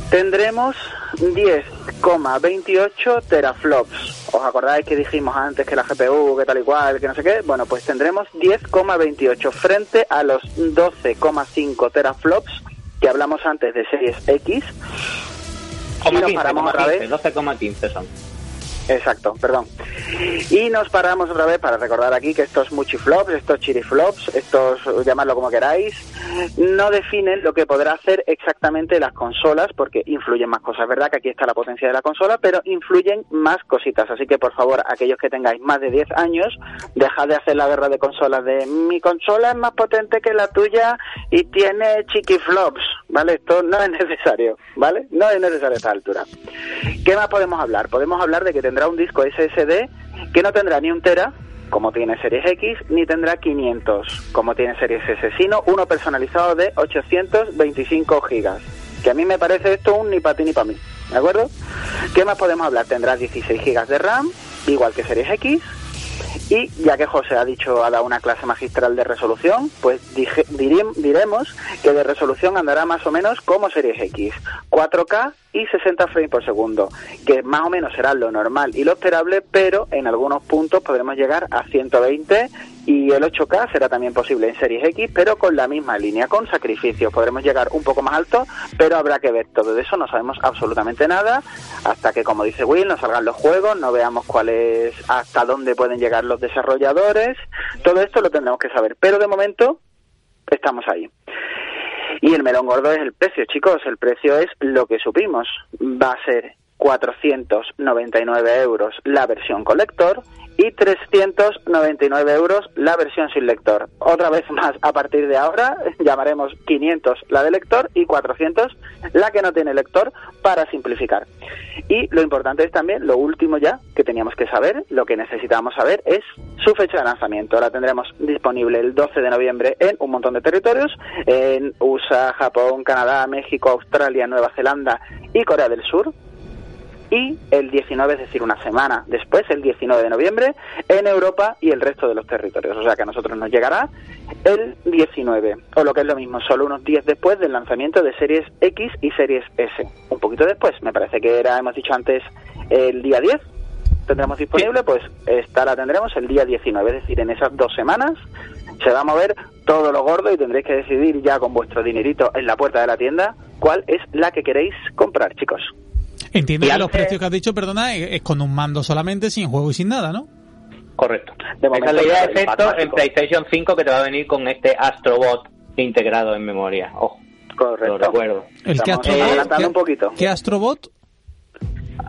Tendremos 10,28 teraflops. ¿Os acordáis que dijimos antes que la GPU, que tal y cual, que no sé qué? Bueno, pues tendremos 10,28 frente a los 12,5 teraflops que hablamos antes de series X
12,15 son.
Exacto, perdón. Y nos paramos otra vez para recordar aquí que estos muchiflops, estos chiriflops, estos, llamadlo como queráis, no definen lo que podrá hacer exactamente las consolas porque influyen más cosas. verdad que aquí está la potencia de la consola, pero influyen más cositas. Así que, por favor, aquellos que tengáis más de 10 años, dejad de hacer la guerra de consolas de mi consola es más potente que la tuya y tiene chiquiflops, ¿vale? Esto no es necesario, ¿vale? No es necesario a esta altura. ¿Qué más podemos hablar? Podemos hablar de que tendrá un disco SSD que no tendrá ni un tera, como tiene Series X, ni tendrá 500, como tiene Series S, sino uno personalizado de 825 gigas. Que a mí me parece esto un ni para ti ni para mí, ¿de acuerdo? ¿Qué más podemos hablar? Tendrá 16 gigas de RAM, igual que Series X, y ya que José ha dicho, ha dado una clase magistral de resolución, pues diremos que de resolución andará más o menos como Series X, 4K y 60 frames por segundo, que más o menos será lo normal y lo esperable, pero en algunos puntos podremos llegar a 120 y el 8K será también posible en Series X, pero con la misma línea, con sacrificios. Podremos llegar un poco más alto, pero habrá que ver todo de eso. No sabemos absolutamente nada hasta que, como dice Will, nos salgan los juegos, no veamos cuál es, hasta dónde pueden llegar los desarrolladores. Todo esto lo tendremos que saber, pero de momento estamos ahí. Y el melón gordo es el precio, chicos. El precio es lo que supimos. Va a ser 499 euros la versión colector y 399 euros la versión sin lector. Otra vez más, a partir de ahora llamaremos 500 la de lector y 400 la que no tiene lector para simplificar. Y lo importante es también, lo último ya que teníamos que saber, lo que necesitábamos saber es su fecha de lanzamiento. La tendremos disponible el 12 de noviembre en un montón de territorios, en USA, Japón, Canadá, México, Australia, Nueva Zelanda y Corea del Sur y el 19, es decir, una semana después, el 19 de noviembre, en Europa y el resto de los territorios. O sea que a nosotros nos llegará el 19, o lo que es lo mismo, solo unos días después del lanzamiento de series X y series S. Un poquito después, me parece que era, hemos dicho antes, el día 10 tendremos disponible, pues esta la tendremos el día 19, es decir, en esas dos semanas se va a mover todo lo gordo y tendréis que decidir ya con vuestro dinerito en la puerta de la tienda cuál es la que queréis comprar, chicos.
Entiendo que los precios que has dicho, perdona, es, con un mando solamente, sin juego y sin nada, ¿no?
Correcto. De Esa es la idea de efecto en PlayStation 5 que te va a venir con este Astrobot integrado en memoria. Ojo.
Correcto.
Lo recuerdo.
¿El que Astrobot? un poquito. ¿Qué Astrobot?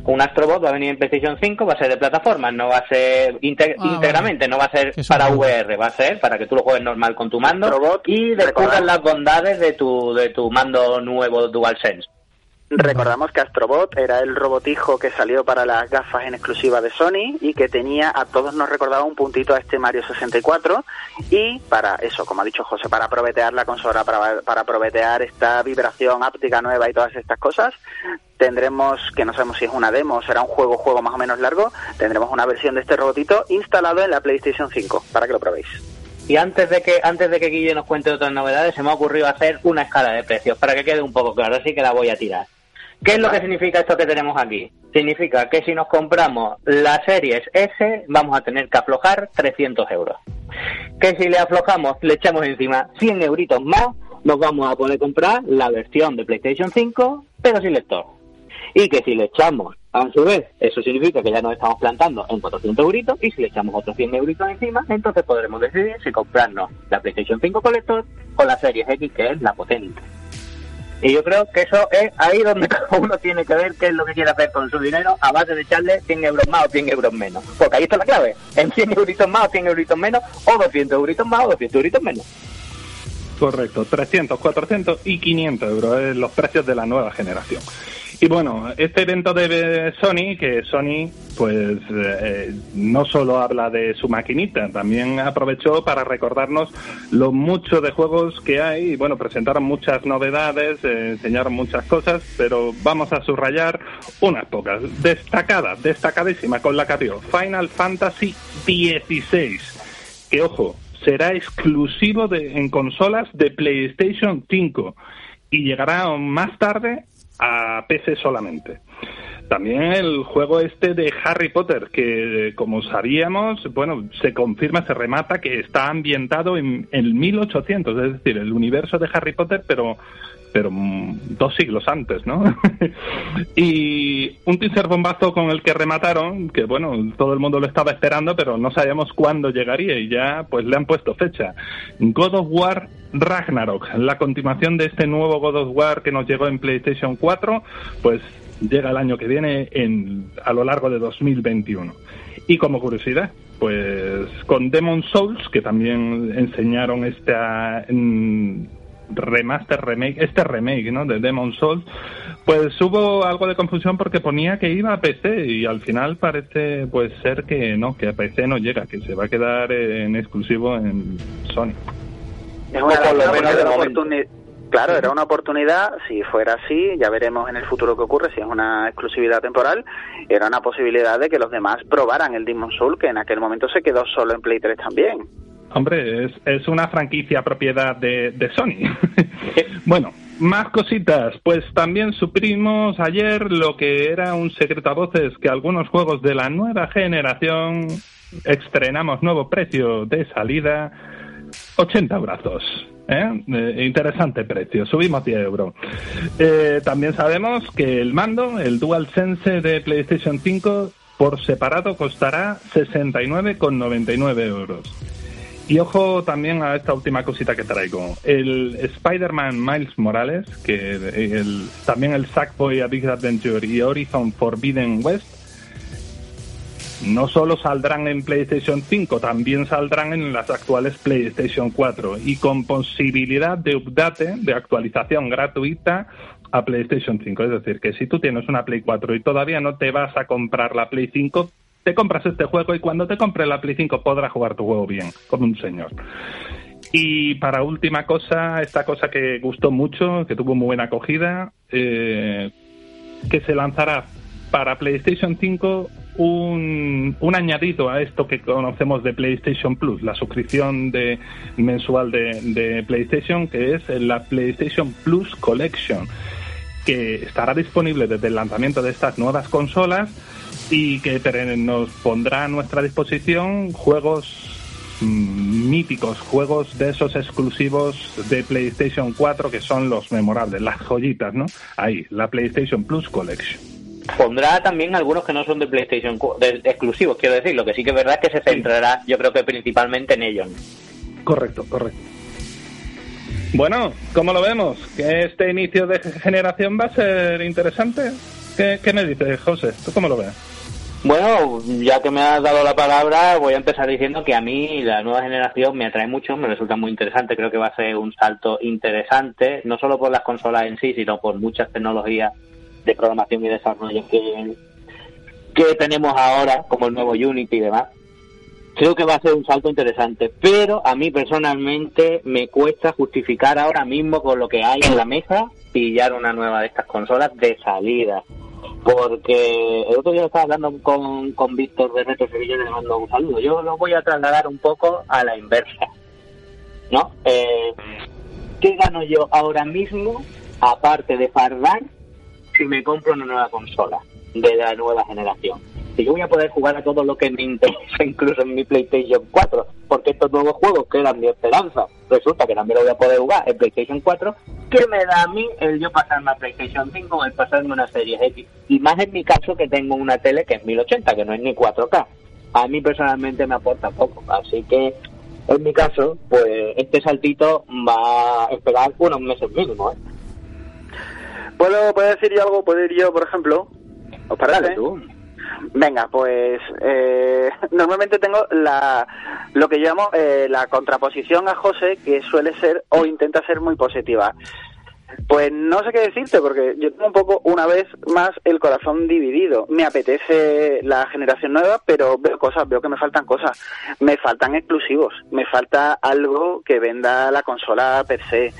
un Astrobot va a venir en PlayStation 5, va a ser de plataforma, no va a ser ah, íntegramente, no va a ser para VR, va a ser para que tú lo juegues normal con tu mando y descubras las bondades de tu, de tu mando nuevo DualSense.
Recordamos que Astrobot era el robotijo que salió para las gafas en exclusiva de Sony y que tenía, a todos nos recordaba un puntito a este Mario 64 y para eso, como ha dicho José, para probetear la consola, para, para probetear esta vibración áptica nueva y todas estas cosas, tendremos, que no sabemos si es una demo o será un juego, juego más o menos largo, tendremos una versión de este robotito instalado en la PlayStation 5 para que lo probéis.
Y antes de que antes de que Guille nos cuente otras novedades, se me ha ocurrido hacer una escala de precios para que quede un poco claro, así que la voy a tirar. ¿Qué es lo que significa esto que tenemos aquí? Significa que si nos compramos la series S, vamos a tener que aflojar 300 euros. Que si le aflojamos, le echamos encima 100 euritos más, nos vamos a poder comprar la versión de PlayStation 5, pero sin lector. Y que si le echamos, a su vez, eso significa que ya nos estamos plantando en 400 euritos, y si le echamos otros 100 euritos encima, entonces podremos decidir si comprarnos la PlayStation 5 con lector o la Series X, que es la potente. Y yo creo que eso es ahí donde uno tiene que ver qué es lo que quiere hacer con su dinero a base de echarle 100 euros más o 100 euros menos. Porque ahí está la clave. En 100 euritos más o 100 euritos menos o 200 euritos más o 200 euritos menos.
Correcto, 300, 400 y 500 euros los precios de la nueva generación. Y bueno, este evento de Sony, que Sony pues eh, no solo habla de su maquinita, también aprovechó para recordarnos lo mucho de juegos que hay. Y bueno, presentaron muchas novedades, eh, enseñaron muchas cosas, pero vamos a subrayar unas pocas. Destacada, destacadísima con la que abrió Final Fantasy XVI. Que ojo, será exclusivo de, en consolas de PlayStation 5 y llegará más tarde a PC solamente. También el juego este de Harry Potter, que como sabíamos, bueno, se confirma, se remata que está ambientado en el 1800, es decir, el universo de Harry Potter, pero pero mm, dos siglos antes, ¿no? y un teaser bombazo con el que remataron, que bueno, todo el mundo lo estaba esperando, pero no sabíamos cuándo llegaría y ya pues le han puesto fecha. God of War Ragnarok, la continuación de este nuevo God of War que nos llegó en PlayStation 4, pues llega el año que viene en, a lo largo de 2021. Y como curiosidad, pues con Demon Souls, que también enseñaron esta remaster, remake, este remake, ¿no? De Demon Souls, pues hubo algo de confusión porque ponía que iba a PC y al final parece pues ser que no, que a PC no llega, que se va a quedar en exclusivo en Sony.
Es una Claro, era una oportunidad, si fuera así, ya veremos en el futuro qué ocurre, si es una exclusividad temporal, era una posibilidad de que los demás probaran el Demon Soul, que en aquel momento se quedó solo en Play 3 también.
Hombre, es, es una franquicia propiedad de, de Sony. bueno, más cositas. Pues también suprimos ayer lo que era un secreto a voces que algunos juegos de la nueva generación estrenamos nuevo precio de salida, 80 brazos. ¿Eh? ¿eh? interesante precio, subimos 10 euros. Eh, también sabemos que el mando, el DualSense de PlayStation 5, por separado costará 69,99 euros. Y ojo también a esta última cosita que traigo. El Spider-Man Miles Morales, que también el Sackboy A Big Adventure y Horizon Forbidden West, no solo saldrán en PlayStation 5, también saldrán en las actuales PlayStation 4 y con posibilidad de update, de actualización gratuita a PlayStation 5. Es decir, que si tú tienes una Play 4 y todavía no te vas a comprar la Play 5, te compras este juego y cuando te compres la Play 5 podrás jugar tu juego bien, como un señor. Y para última cosa, esta cosa que gustó mucho, que tuvo muy buena acogida, eh, que se lanzará para PlayStation 5 un, un, añadido a esto que conocemos de PlayStation Plus, la suscripción de, mensual de, PlayStation, que es la PlayStation Plus Collection, que estará disponible desde el lanzamiento de estas nuevas consolas y que nos pondrá a nuestra disposición juegos mm, míticos, juegos de esos exclusivos de PlayStation 4 que son los memorables, las joyitas, ¿no? Ahí, la PlayStation Plus Collection.
Pondrá también algunos que no son de PlayStation de, exclusivos, quiero decir. Lo que sí que es verdad es que se centrará, yo creo que principalmente en ellos.
Correcto, correcto. Bueno, ¿cómo lo vemos? ¿Que este inicio de generación va a ser interesante? ¿Qué, qué me dices, José? ¿Tú cómo lo ves?
Bueno, ya que me has dado la palabra, voy a empezar diciendo que a mí la nueva generación me atrae mucho, me resulta muy interesante, creo que va a ser un salto interesante, no solo por las consolas en sí, sino por muchas tecnologías de programación y desarrollo que, que tenemos ahora, como el nuevo Unity y demás. Creo que va a ser un salto interesante, pero a mí personalmente me cuesta justificar ahora mismo con lo que hay en la mesa pillar una nueva de estas consolas de salida porque el otro día estaba hablando con, con Víctor de Retro Sevilla le mando un saludo. Yo lo voy a trasladar un poco a la inversa. ¿No? Eh, ¿Qué gano yo ahora mismo, aparte de fardar, si me compro una nueva consola de la nueva generación? Si yo voy a poder jugar a todo lo que me interesa, incluso en mi PlayStation 4, porque estos nuevos juegos que eran mi esperanza, resulta que también lo voy a poder jugar en PlayStation 4, ¿qué me da a mí el yo pasarme a PlayStation 5 o el pasarme una serie X? Y más en mi caso que tengo una tele que es 1080, que no es ni 4K. A mí personalmente me aporta poco, así que en mi caso, pues este saltito va a esperar unos meses mínimo. ¿eh?
¿Puedo, ¿Puedo decir yo algo? ¿Puedo ir yo, por ejemplo? ¿Os parece? tú. Venga, pues eh, normalmente tengo la lo que llamo eh, la contraposición a José, que suele ser o intenta ser muy positiva. Pues no sé qué decirte, porque yo tengo un poco, una vez más, el corazón dividido. Me apetece la generación nueva, pero veo cosas, veo que me faltan cosas. Me faltan exclusivos, me falta algo que venda la consola per se.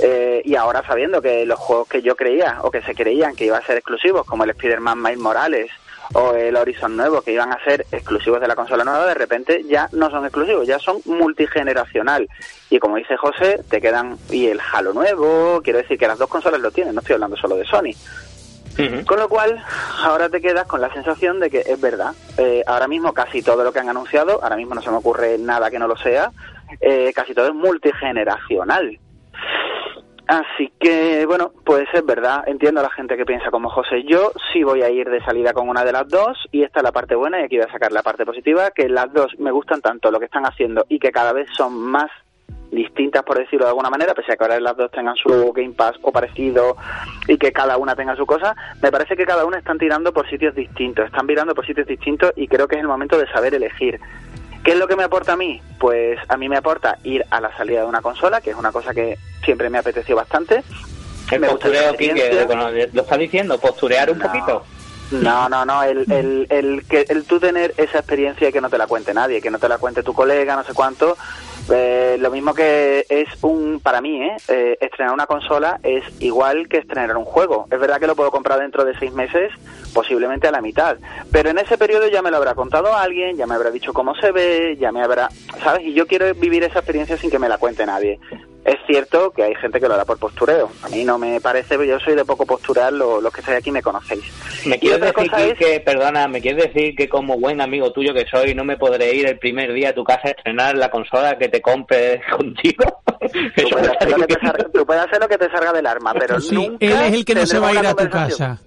Eh, y ahora sabiendo que los juegos que yo creía, o que se creían que iban a ser exclusivos, como el Spider-Man Miles Morales, o el Horizon nuevo, que iban a ser exclusivos de la consola nueva, de repente ya no son exclusivos, ya son multigeneracional. Y como dice José, te quedan, y el Halo nuevo, quiero decir que las dos consolas lo tienen, no estoy hablando solo de Sony. Con lo cual, ahora te quedas con la sensación de que es verdad. Eh, ahora mismo casi todo lo que han anunciado, ahora mismo no se me ocurre nada que no lo sea, eh, casi todo es multigeneracional. Así que, bueno, pues es verdad, entiendo a la gente que piensa como José. Yo sí voy a ir de salida con una de las dos y esta es la parte buena y aquí voy a sacar la parte positiva, que las dos me gustan tanto lo que están haciendo y que cada vez son más distintas, por decirlo de alguna manera, pese a que ahora las dos tengan su Game Pass o parecido y que cada una tenga su cosa, me parece que cada una están tirando por sitios distintos, están mirando por sitios distintos y creo que es el momento de saber elegir. ¿Qué es lo que me aporta a mí? Pues a mí me aporta ir a la salida de una consola, que es una cosa que siempre me apeteció bastante.
El postureo, ¿lo está diciendo? ¿Posturear un poquito?
No, no, no, el, el, el, que, el tú tener esa experiencia y que no te la cuente nadie, que no te la cuente tu colega, no sé cuánto, eh, lo mismo que es un, para mí, ¿eh? ¿eh? estrenar una consola es igual que estrenar un juego. Es verdad que lo puedo comprar dentro de seis meses, posiblemente a la mitad, pero en ese periodo ya me lo habrá contado alguien, ya me habrá dicho cómo se ve, ya me habrá, ¿sabes? Y yo quiero vivir esa experiencia sin que me la cuente nadie. Es cierto que hay gente que lo hará por postureo. A mí no me parece, yo soy de poco postural, los que estáis aquí me conocéis.
¿Me quieres decir que, perdona, me quieres decir que como buen amigo tuyo que soy, no me podré ir el primer día a tu casa a estrenar la consola que te compre contigo?
Tú puedes, hacer lo que te salga, del arma, pero nunca
él es el que no se va a ir a tu casa.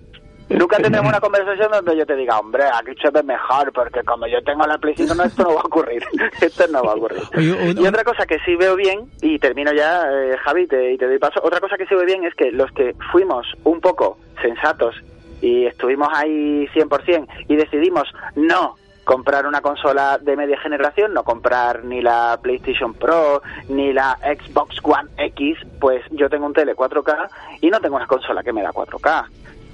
Nunca tenemos una conversación donde yo te diga, hombre, aquí se ve mejor, porque como yo tengo la PlayStation, esto no va a ocurrir. esto no va a ocurrir. y otra cosa que sí veo bien, y termino ya, eh, Javi, y te doy paso, otra cosa que sí veo bien es que los que fuimos un poco sensatos y estuvimos ahí 100% y decidimos no comprar una consola de media generación, no comprar ni la PlayStation Pro ni la Xbox One X, pues yo tengo un tele 4K y no tengo una consola que me da 4K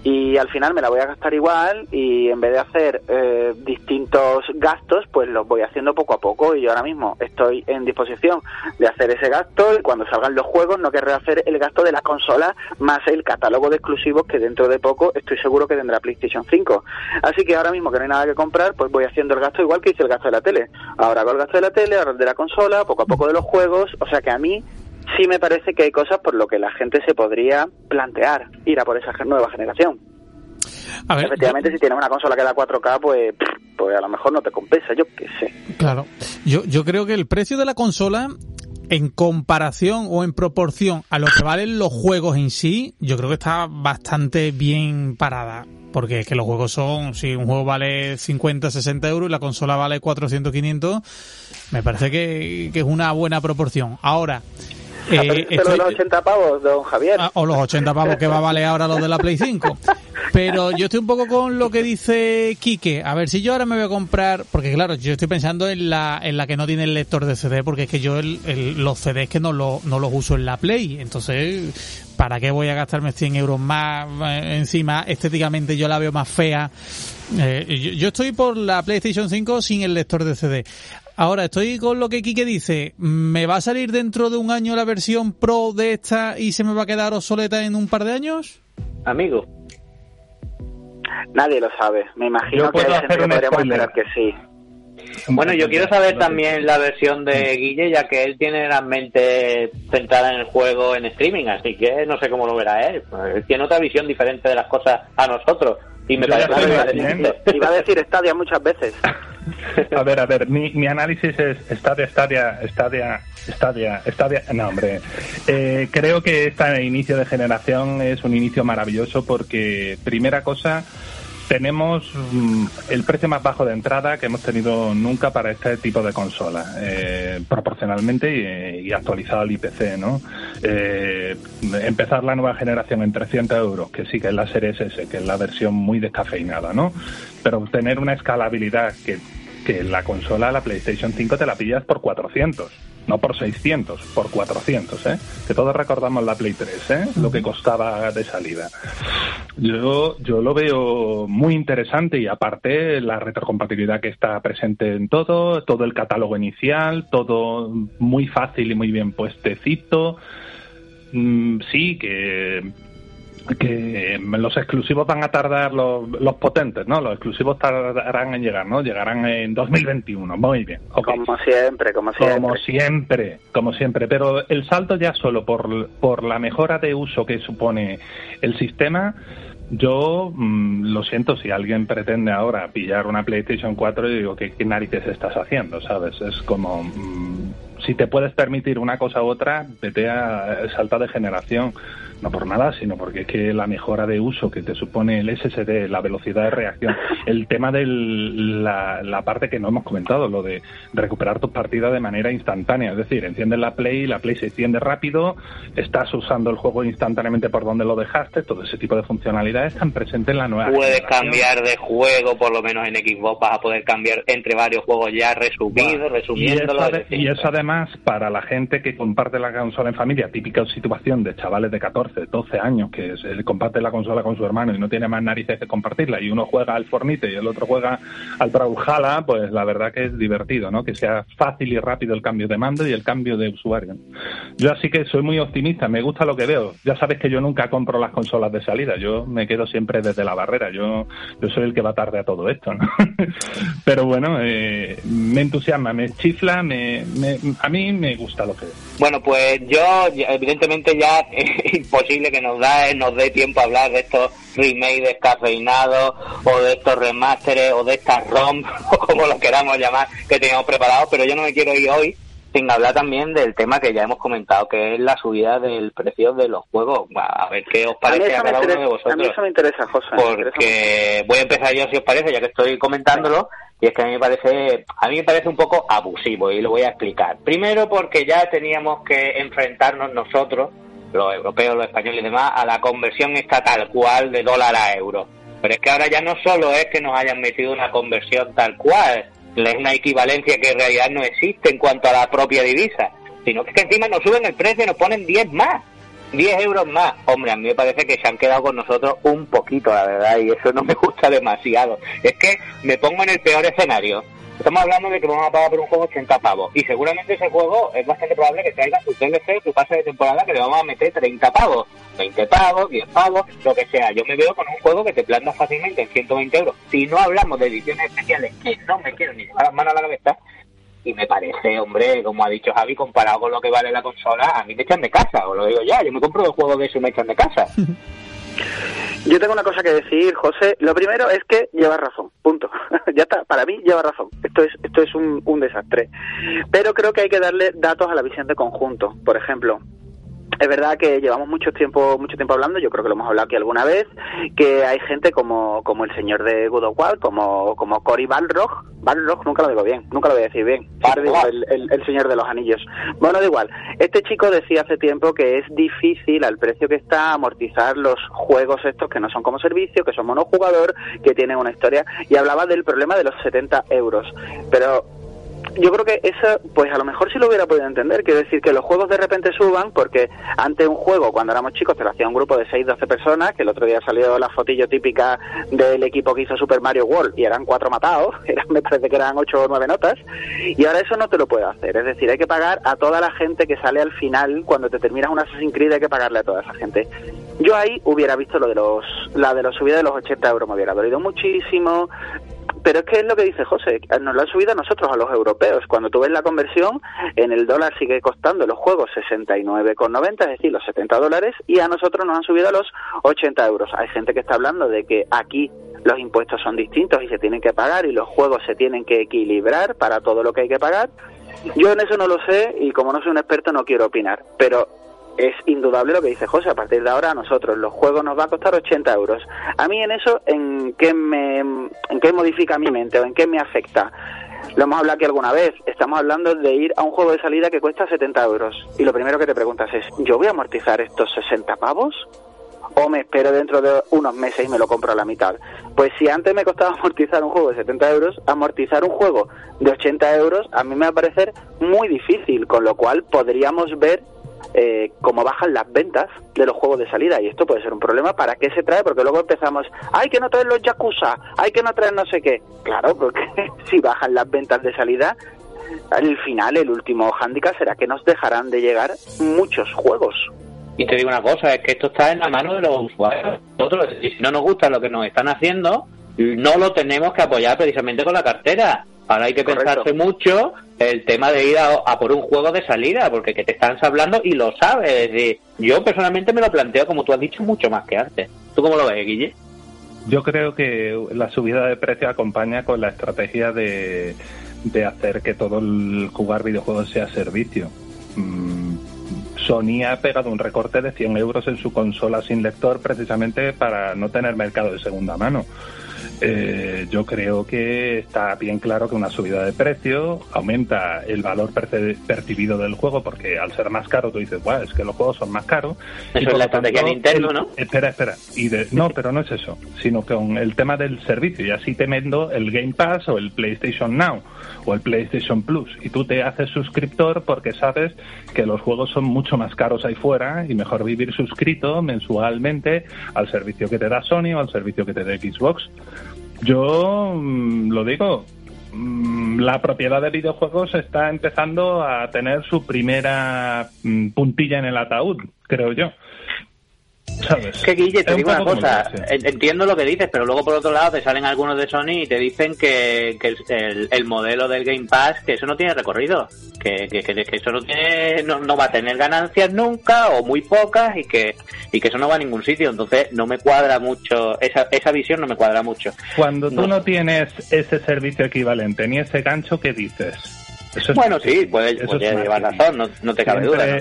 y al final me la voy a gastar igual y en vez de hacer eh, distintos gastos, pues los voy haciendo poco a poco y yo ahora mismo estoy en disposición de hacer ese gasto y cuando salgan los juegos no querré hacer el gasto de la consola más el catálogo de exclusivos que dentro de poco estoy seguro que tendrá PlayStation 5. Así que ahora mismo que no hay nada que comprar, pues voy haciendo el gasto igual que hice el gasto de la tele. Ahora hago el gasto de la tele, ahora el de la consola, poco a poco de los juegos, o sea que a mí sí me parece que hay cosas por lo que la gente se podría plantear ir a por esa nueva generación. Efectivamente, si tienes una consola que da 4K, pues, pues a lo mejor no te compensa, yo qué sé.
Claro, yo, yo creo que el precio de la consola en comparación o en proporción a lo que valen los juegos en sí, yo creo que está bastante bien parada. Porque es que los juegos son, si un juego vale 50, 60 euros y la consola vale 400, 500, me parece que, que es una buena proporción. Ahora,
eh, los 80 pavos, don Javier. Ah,
o los 80 pavos que va a valer ahora los de la Play 5. Pero yo estoy un poco con lo que dice Quique. A ver, si yo ahora me voy a comprar, porque claro, yo estoy pensando en la, en la que no tiene el lector de CD, porque es que yo el, los CDs que no, lo, no los uso en la Play. Entonces, ¿para qué voy a gastarme 100 euros más eh, encima? Estéticamente yo la veo más fea. Eh, yo, estoy por la PlayStation 5 sin el lector de CD. Ahora estoy con lo que Kike dice. ¿Me va a salir dentro de un año la versión Pro de esta y se me va a quedar obsoleta en un par de años?
Amigo.
Nadie lo sabe. Me imagino que hay gente que podríamos que sí.
Bueno, yo quiero saber también la versión de Guille, ya que él tiene la mente centrada en el juego en streaming, así que no sé cómo lo verá él. Él tiene otra visión diferente de las cosas a nosotros. Y me parece
que iba a decir Stadia muchas veces.
A ver, a ver, mi, mi análisis es Stadia, Stadia, Stadia, Stadia, Stadia. No, hombre. Eh, creo que este inicio de generación es un inicio maravilloso porque, primera cosa, tenemos mm, el precio más bajo de entrada que hemos tenido nunca para este tipo de consola, eh, proporcionalmente y, actualizado al IPC, ¿no? Eh, empezar la nueva generación en 300 euros, que sí que es la Series S, que es la versión muy descafeinada, ¿no? Pero tener una escalabilidad que, que la consola, la PlayStation 5, te la pillas por 400 no por 600, por 400, ¿eh? Que todos recordamos la Play 3, ¿eh? Lo que costaba de salida. Yo, yo lo veo muy interesante y aparte la retrocompatibilidad que está presente en todo, todo el catálogo inicial, todo muy fácil y muy bien puestecito. Mm, sí, que que los exclusivos van a tardar los, los potentes, ¿no? Los exclusivos tardarán en llegar, ¿no? Llegarán en 2021. Muy bien.
Como siempre, como siempre.
Como siempre, como siempre. Pero el salto ya solo por, por la mejora de uso que supone el sistema, yo mm, lo siento si alguien pretende ahora pillar una PlayStation 4 y digo, ¿qué, qué narices estás haciendo? ¿Sabes? Es como... Mm, si te puedes permitir una cosa u otra, vete a salta de generación no por nada, sino porque es que la mejora de uso que te supone el SSD, la velocidad de reacción, el tema de la, la, parte que no hemos comentado, lo de recuperar tus partidas de manera instantánea, es decir, enciendes la Play, la Play se enciende rápido, estás usando el juego instantáneamente por donde lo dejaste, todo ese tipo de funcionalidades están presentes en la nueva.
Puedes cambiar de juego, por lo menos en Xbox vas a poder cambiar entre varios juegos ya resumidos, resumiéndolo.
Y eso, además, para la gente que comparte la consola en familia, típica situación de chavales de 14 12 años que se comparte la consola con su hermano y no tiene más narices que compartirla y uno juega al Fornite y el otro juega al Brawlhalla, pues la verdad que es divertido, ¿no? Que sea fácil y rápido el cambio de mando y el cambio de usuario. Yo así que soy muy optimista, me gusta lo que veo. Ya sabes que yo nunca compro las consolas de salida, yo me quedo siempre desde la barrera, yo, yo soy el que va tarde a todo esto, ¿no? Pero bueno, eh, me entusiasma, me chifla, me, a mí me gusta lo que veo.
Bueno, pues yo evidentemente ya es imposible que nos da nos dé tiempo a hablar de estos remakes descafeinados o de estos remasteres o de estas ROM o como lo queramos llamar que teníamos preparados, pero yo no me quiero ir hoy sin hablar también del tema que ya hemos comentado, que es la subida del precio de los juegos. A ver qué os parece a, cada uno de vosotros. A
mí eso me interesa, José.
Porque voy a empezar yo, si os parece, ya que estoy comentándolo, y es que a mí me parece, a mí me parece un poco abusivo, y lo voy a explicar. Primero porque ya teníamos que enfrentarnos nosotros los europeos, los españoles y demás, a la conversión esta tal cual de dólar a euro. Pero es que ahora ya no solo es que nos hayan metido una conversión tal cual, es una equivalencia que en realidad no existe en cuanto a la propia divisa, sino que, que encima nos suben el precio y nos ponen 10 más. 10 euros más. Hombre, a mí me parece que se han quedado con nosotros un poquito, la verdad, y eso no me gusta demasiado. Es que me pongo en el peor escenario. Estamos hablando de que vamos a pagar por un juego 80 pavos. Y seguramente ese juego es bastante probable que traiga su DLC, su pase de temporada, que le vamos a meter 30 pavos. 20 pavos, 10 pavos, lo que sea. Yo me veo con un juego que te planta fácilmente en 120 euros. Si no hablamos de ediciones especiales, que no me quiero ni llevar las manos a la cabeza, y me parece, hombre, como ha dicho Javi, comparado con lo que vale la consola, a mí me echan de casa, os lo digo ya, yo me compro dos juegos de eso y me echan de casa.
Yo tengo una cosa que decir, José. Lo primero es que lleva razón, punto. ya está, para mí lleva razón. Esto es, esto es un desastre. Pero creo que hay que darle datos a la visión de conjunto. Por ejemplo, es verdad que llevamos mucho tiempo mucho tiempo hablando, yo creo que lo hemos hablado aquí alguna vez, que hay gente como, como el señor de God of War, como, como Cory Balrog, Balrog nunca lo digo bien, nunca lo voy a decir bien, el, el, el, señor de los anillos. Bueno, da igual, este chico decía hace tiempo que es difícil al precio que está amortizar los juegos estos que no son como servicio, que son monojugador, que tienen una historia, y hablaba del problema de los 70 euros. Pero yo creo que eso, pues a lo mejor sí lo hubiera podido entender. Quiero decir que los juegos de repente suban porque ante un juego, cuando éramos chicos, te lo hacía un grupo de 6, 12 personas, que el otro día salió la fotillo típica del equipo que hizo Super Mario World y eran cuatro matados, eran, me parece que eran 8 o 9 notas, y ahora eso no te lo puede hacer. Es decir, hay que pagar a toda la gente que sale al final, cuando te terminas un Assassin's Creed hay que pagarle a toda esa gente. Yo ahí hubiera visto lo de los, la de los subidas de los 80 euros, me hubiera dolido muchísimo, pero es que es lo que dice José, nos lo han subido a nosotros, a los europeos. Cuando tú ves la conversión, en el dólar sigue costando los juegos 69,90, es decir, los 70 dólares, y a nosotros nos han subido a los 80 euros. Hay gente que está hablando de que aquí los impuestos son distintos y se tienen que pagar y los juegos se tienen que equilibrar para todo lo que hay que pagar. Yo en eso no lo sé y como no soy un experto no quiero opinar, pero es indudable lo que dice José. A partir de ahora a nosotros los juegos nos va a costar 80 euros. A mí en eso, ¿en qué, me, en qué modifica mi mente o en qué me afecta? Lo hemos hablado aquí alguna vez. Estamos hablando de ir a un juego de salida que cuesta 70 euros. Y lo primero que te preguntas es, ¿yo voy a amortizar estos 60 pavos? ¿O me espero dentro de unos meses y me lo compro a la mitad? Pues si antes me costaba amortizar un juego de 70 euros, amortizar un juego de 80 euros a mí me va a parecer muy difícil. Con lo cual podríamos ver eh, cómo bajan las ventas de los juegos de salida y esto puede ser un problema para qué se trae porque luego empezamos hay que no traer los Yakuza hay que no traer no sé qué claro porque si bajan las ventas de salida al final el último hándicap será que nos dejarán de llegar muchos juegos
y te digo una cosa, es que esto está en la mano de los usuarios. Nosotros, si no nos gusta lo que nos están haciendo, no lo tenemos que apoyar precisamente con la cartera. Ahora hay que pensarse mucho el tema de ir a, por un juego de salida, porque que te están hablando y lo sabes. yo personalmente me lo planteo, como tú has dicho, mucho más que antes. ¿Tú cómo lo ves, Guille?
Yo creo que la subida de precio acompaña con la estrategia de, de hacer que todo el jugar videojuegos sea servicio. Mm, Sony ha pegado un recorte de 100 euros en su consola sin lector precisamente para no tener mercado de segunda mano. Eh, yo creo que está bien claro que una subida de precio aumenta el valor percibido del juego porque al ser más caro tú dices, bueno, es que los juegos son más caros.
Eso es la estrategia de Nintendo, ¿no?
Espera, espera. Y no, pero no es eso, sino con el tema del servicio. Y así te mendo el Game Pass o el PlayStation Now o el PlayStation Plus y tú te haces suscriptor porque sabes que los juegos son mucho más caros ahí fuera y mejor vivir suscrito mensualmente al servicio que te da Sony o al servicio que te da Xbox. Yo mm, lo digo, mm, la propiedad de videojuegos está empezando a tener su primera mm, puntilla en el ataúd, creo yo.
¿Sabes? Que Guille, te digo una cosa, entiendo lo que dices, pero luego por otro lado te salen algunos de Sony y te dicen que, el, modelo del Game Pass, que eso no tiene recorrido, que, eso no, tiene, no, va a tener ganancias nunca o muy pocas y que, y que eso no va a ningún sitio, entonces no me cuadra mucho, esa, esa visión no me cuadra mucho.
Cuando tú no tienes ese servicio equivalente ni ese gancho, ¿qué dices?
Bueno, sí, puede, llevar razón, no, te cabe duda.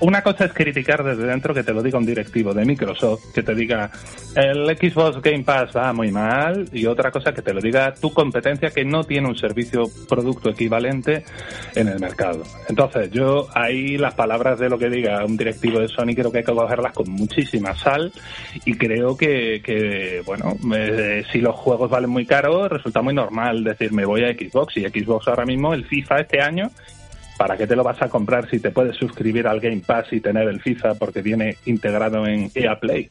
Una cosa es criticar desde dentro que te lo diga un directivo de Microsoft, que te diga el Xbox Game Pass va muy mal, y otra cosa que te lo diga tu competencia que no tiene un servicio producto equivalente en el mercado. Entonces, yo ahí las palabras de lo que diga un directivo de Sony creo que hay que cogerlas con muchísima sal y creo que, que bueno, eh, si los juegos valen muy caro, resulta muy normal decir me voy a Xbox y Xbox ahora mismo el FIFA este año, ¿para qué te lo vas a comprar si te puedes suscribir al Game Pass y tener el FIFA porque viene integrado en EA Play?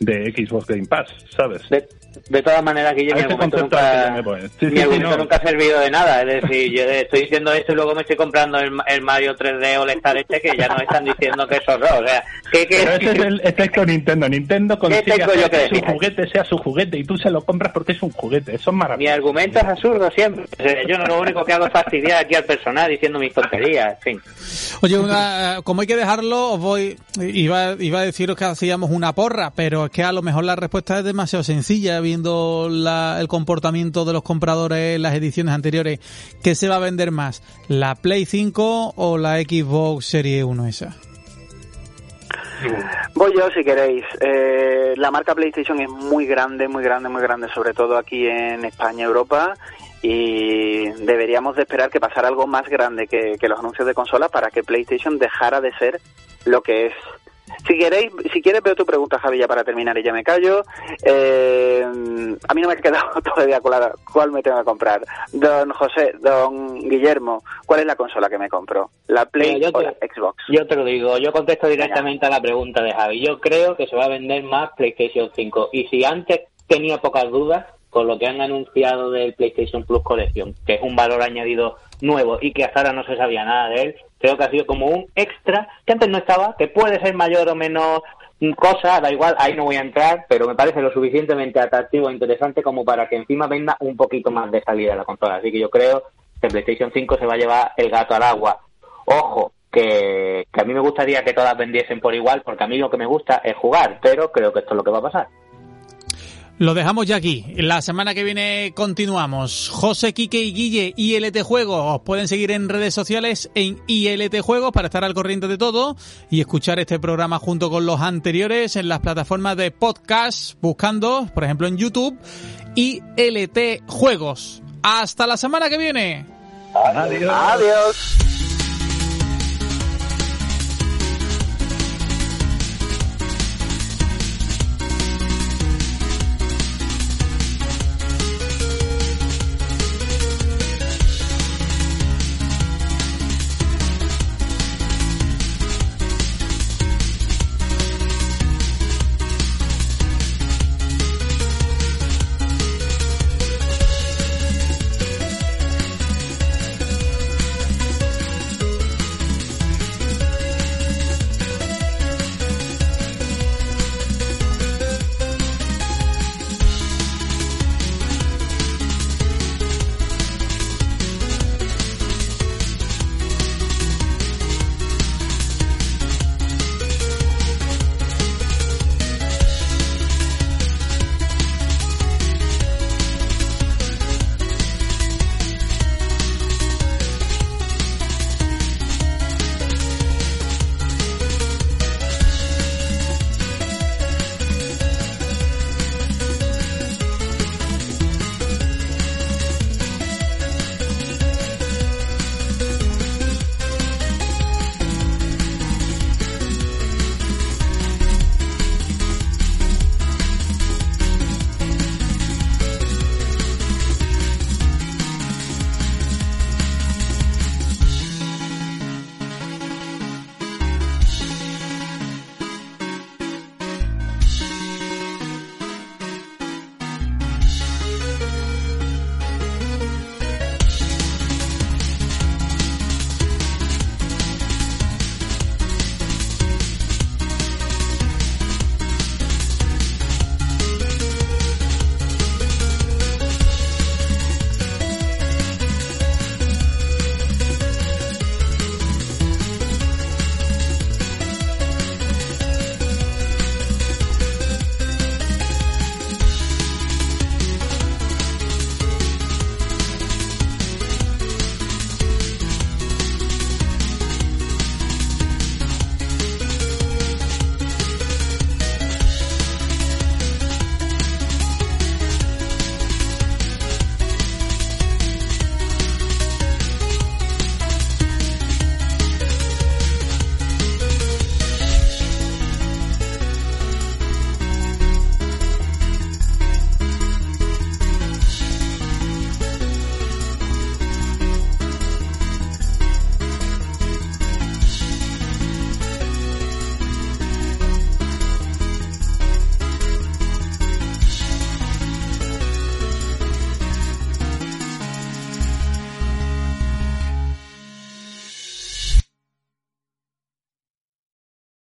de Xbox Game Pass, ¿sabes?
De todas maneras, Guille, mi argumento, nunca, mi argumento nunca ha servido de nada. Es decir, yo estoy diciendo esto y luego me estoy comprando el, el Mario 3D All Star este que ya nos están diciendo que es horror. O sea, que, que...
Pero ese es el efecto Nintendo. Nintendo consigue hacer que, su juguete sea su juguete y tú se lo compras porque es un juguete. Eso es maravilloso.
Mi argumento es absurdo siempre. yo no lo único que hago es fastidiar aquí al personal diciendo mis tonterías. En fin.
Oye, una, como hay que dejarlo, os voy. Iba, iba a deciros que hacíamos una porra, pero es que a lo mejor la respuesta es demasiado sencilla viendo la, el comportamiento de los compradores en las ediciones anteriores. ¿Qué se va a vender más? ¿La Play 5 o la Xbox Serie 1 esa?
Voy yo si queréis. Eh, la marca PlayStation es muy grande, muy grande, muy grande, sobre todo aquí en España, Europa, y deberíamos de esperar que pasara algo más grande que, que los anuncios de consola para que PlayStation dejara de ser lo que es si queréis, si quieres veo tu pregunta, Javi, ya para terminar y ya me callo. Eh, a mí no me ha quedado todavía claro cuál me tengo que comprar. Don José, don Guillermo, ¿cuál es la consola que me compro? ¿La Play o la Xbox?
Yo te lo digo, yo contesto directamente a la pregunta de Javi. Yo creo que se va a vender más PlayStation 5. Y si antes tenía pocas dudas, con lo que han anunciado del PlayStation Plus Colección, que es un valor añadido nuevo y que hasta ahora no se sabía nada de él, creo que ha sido como un extra que antes no estaba, que puede ser mayor o menos cosa, da igual, ahí no voy a entrar, pero me parece lo suficientemente atractivo e interesante como para que encima venga un poquito más de salida la consola. Así que yo creo que PlayStation 5 se va a llevar el gato al agua. Ojo, que, que a mí me gustaría que todas vendiesen por igual, porque a mí lo que me gusta es jugar, pero creo que esto es lo que va a pasar.
Lo dejamos ya aquí. La semana que viene continuamos. José, Quique y Guille, ILT Juegos. Os pueden seguir en redes sociales en ILT Juegos para estar al corriente de todo y escuchar este programa junto con los anteriores en las plataformas de podcast, buscando, por ejemplo, en YouTube, ILT Juegos. Hasta la semana que viene.
Adiós. Adiós.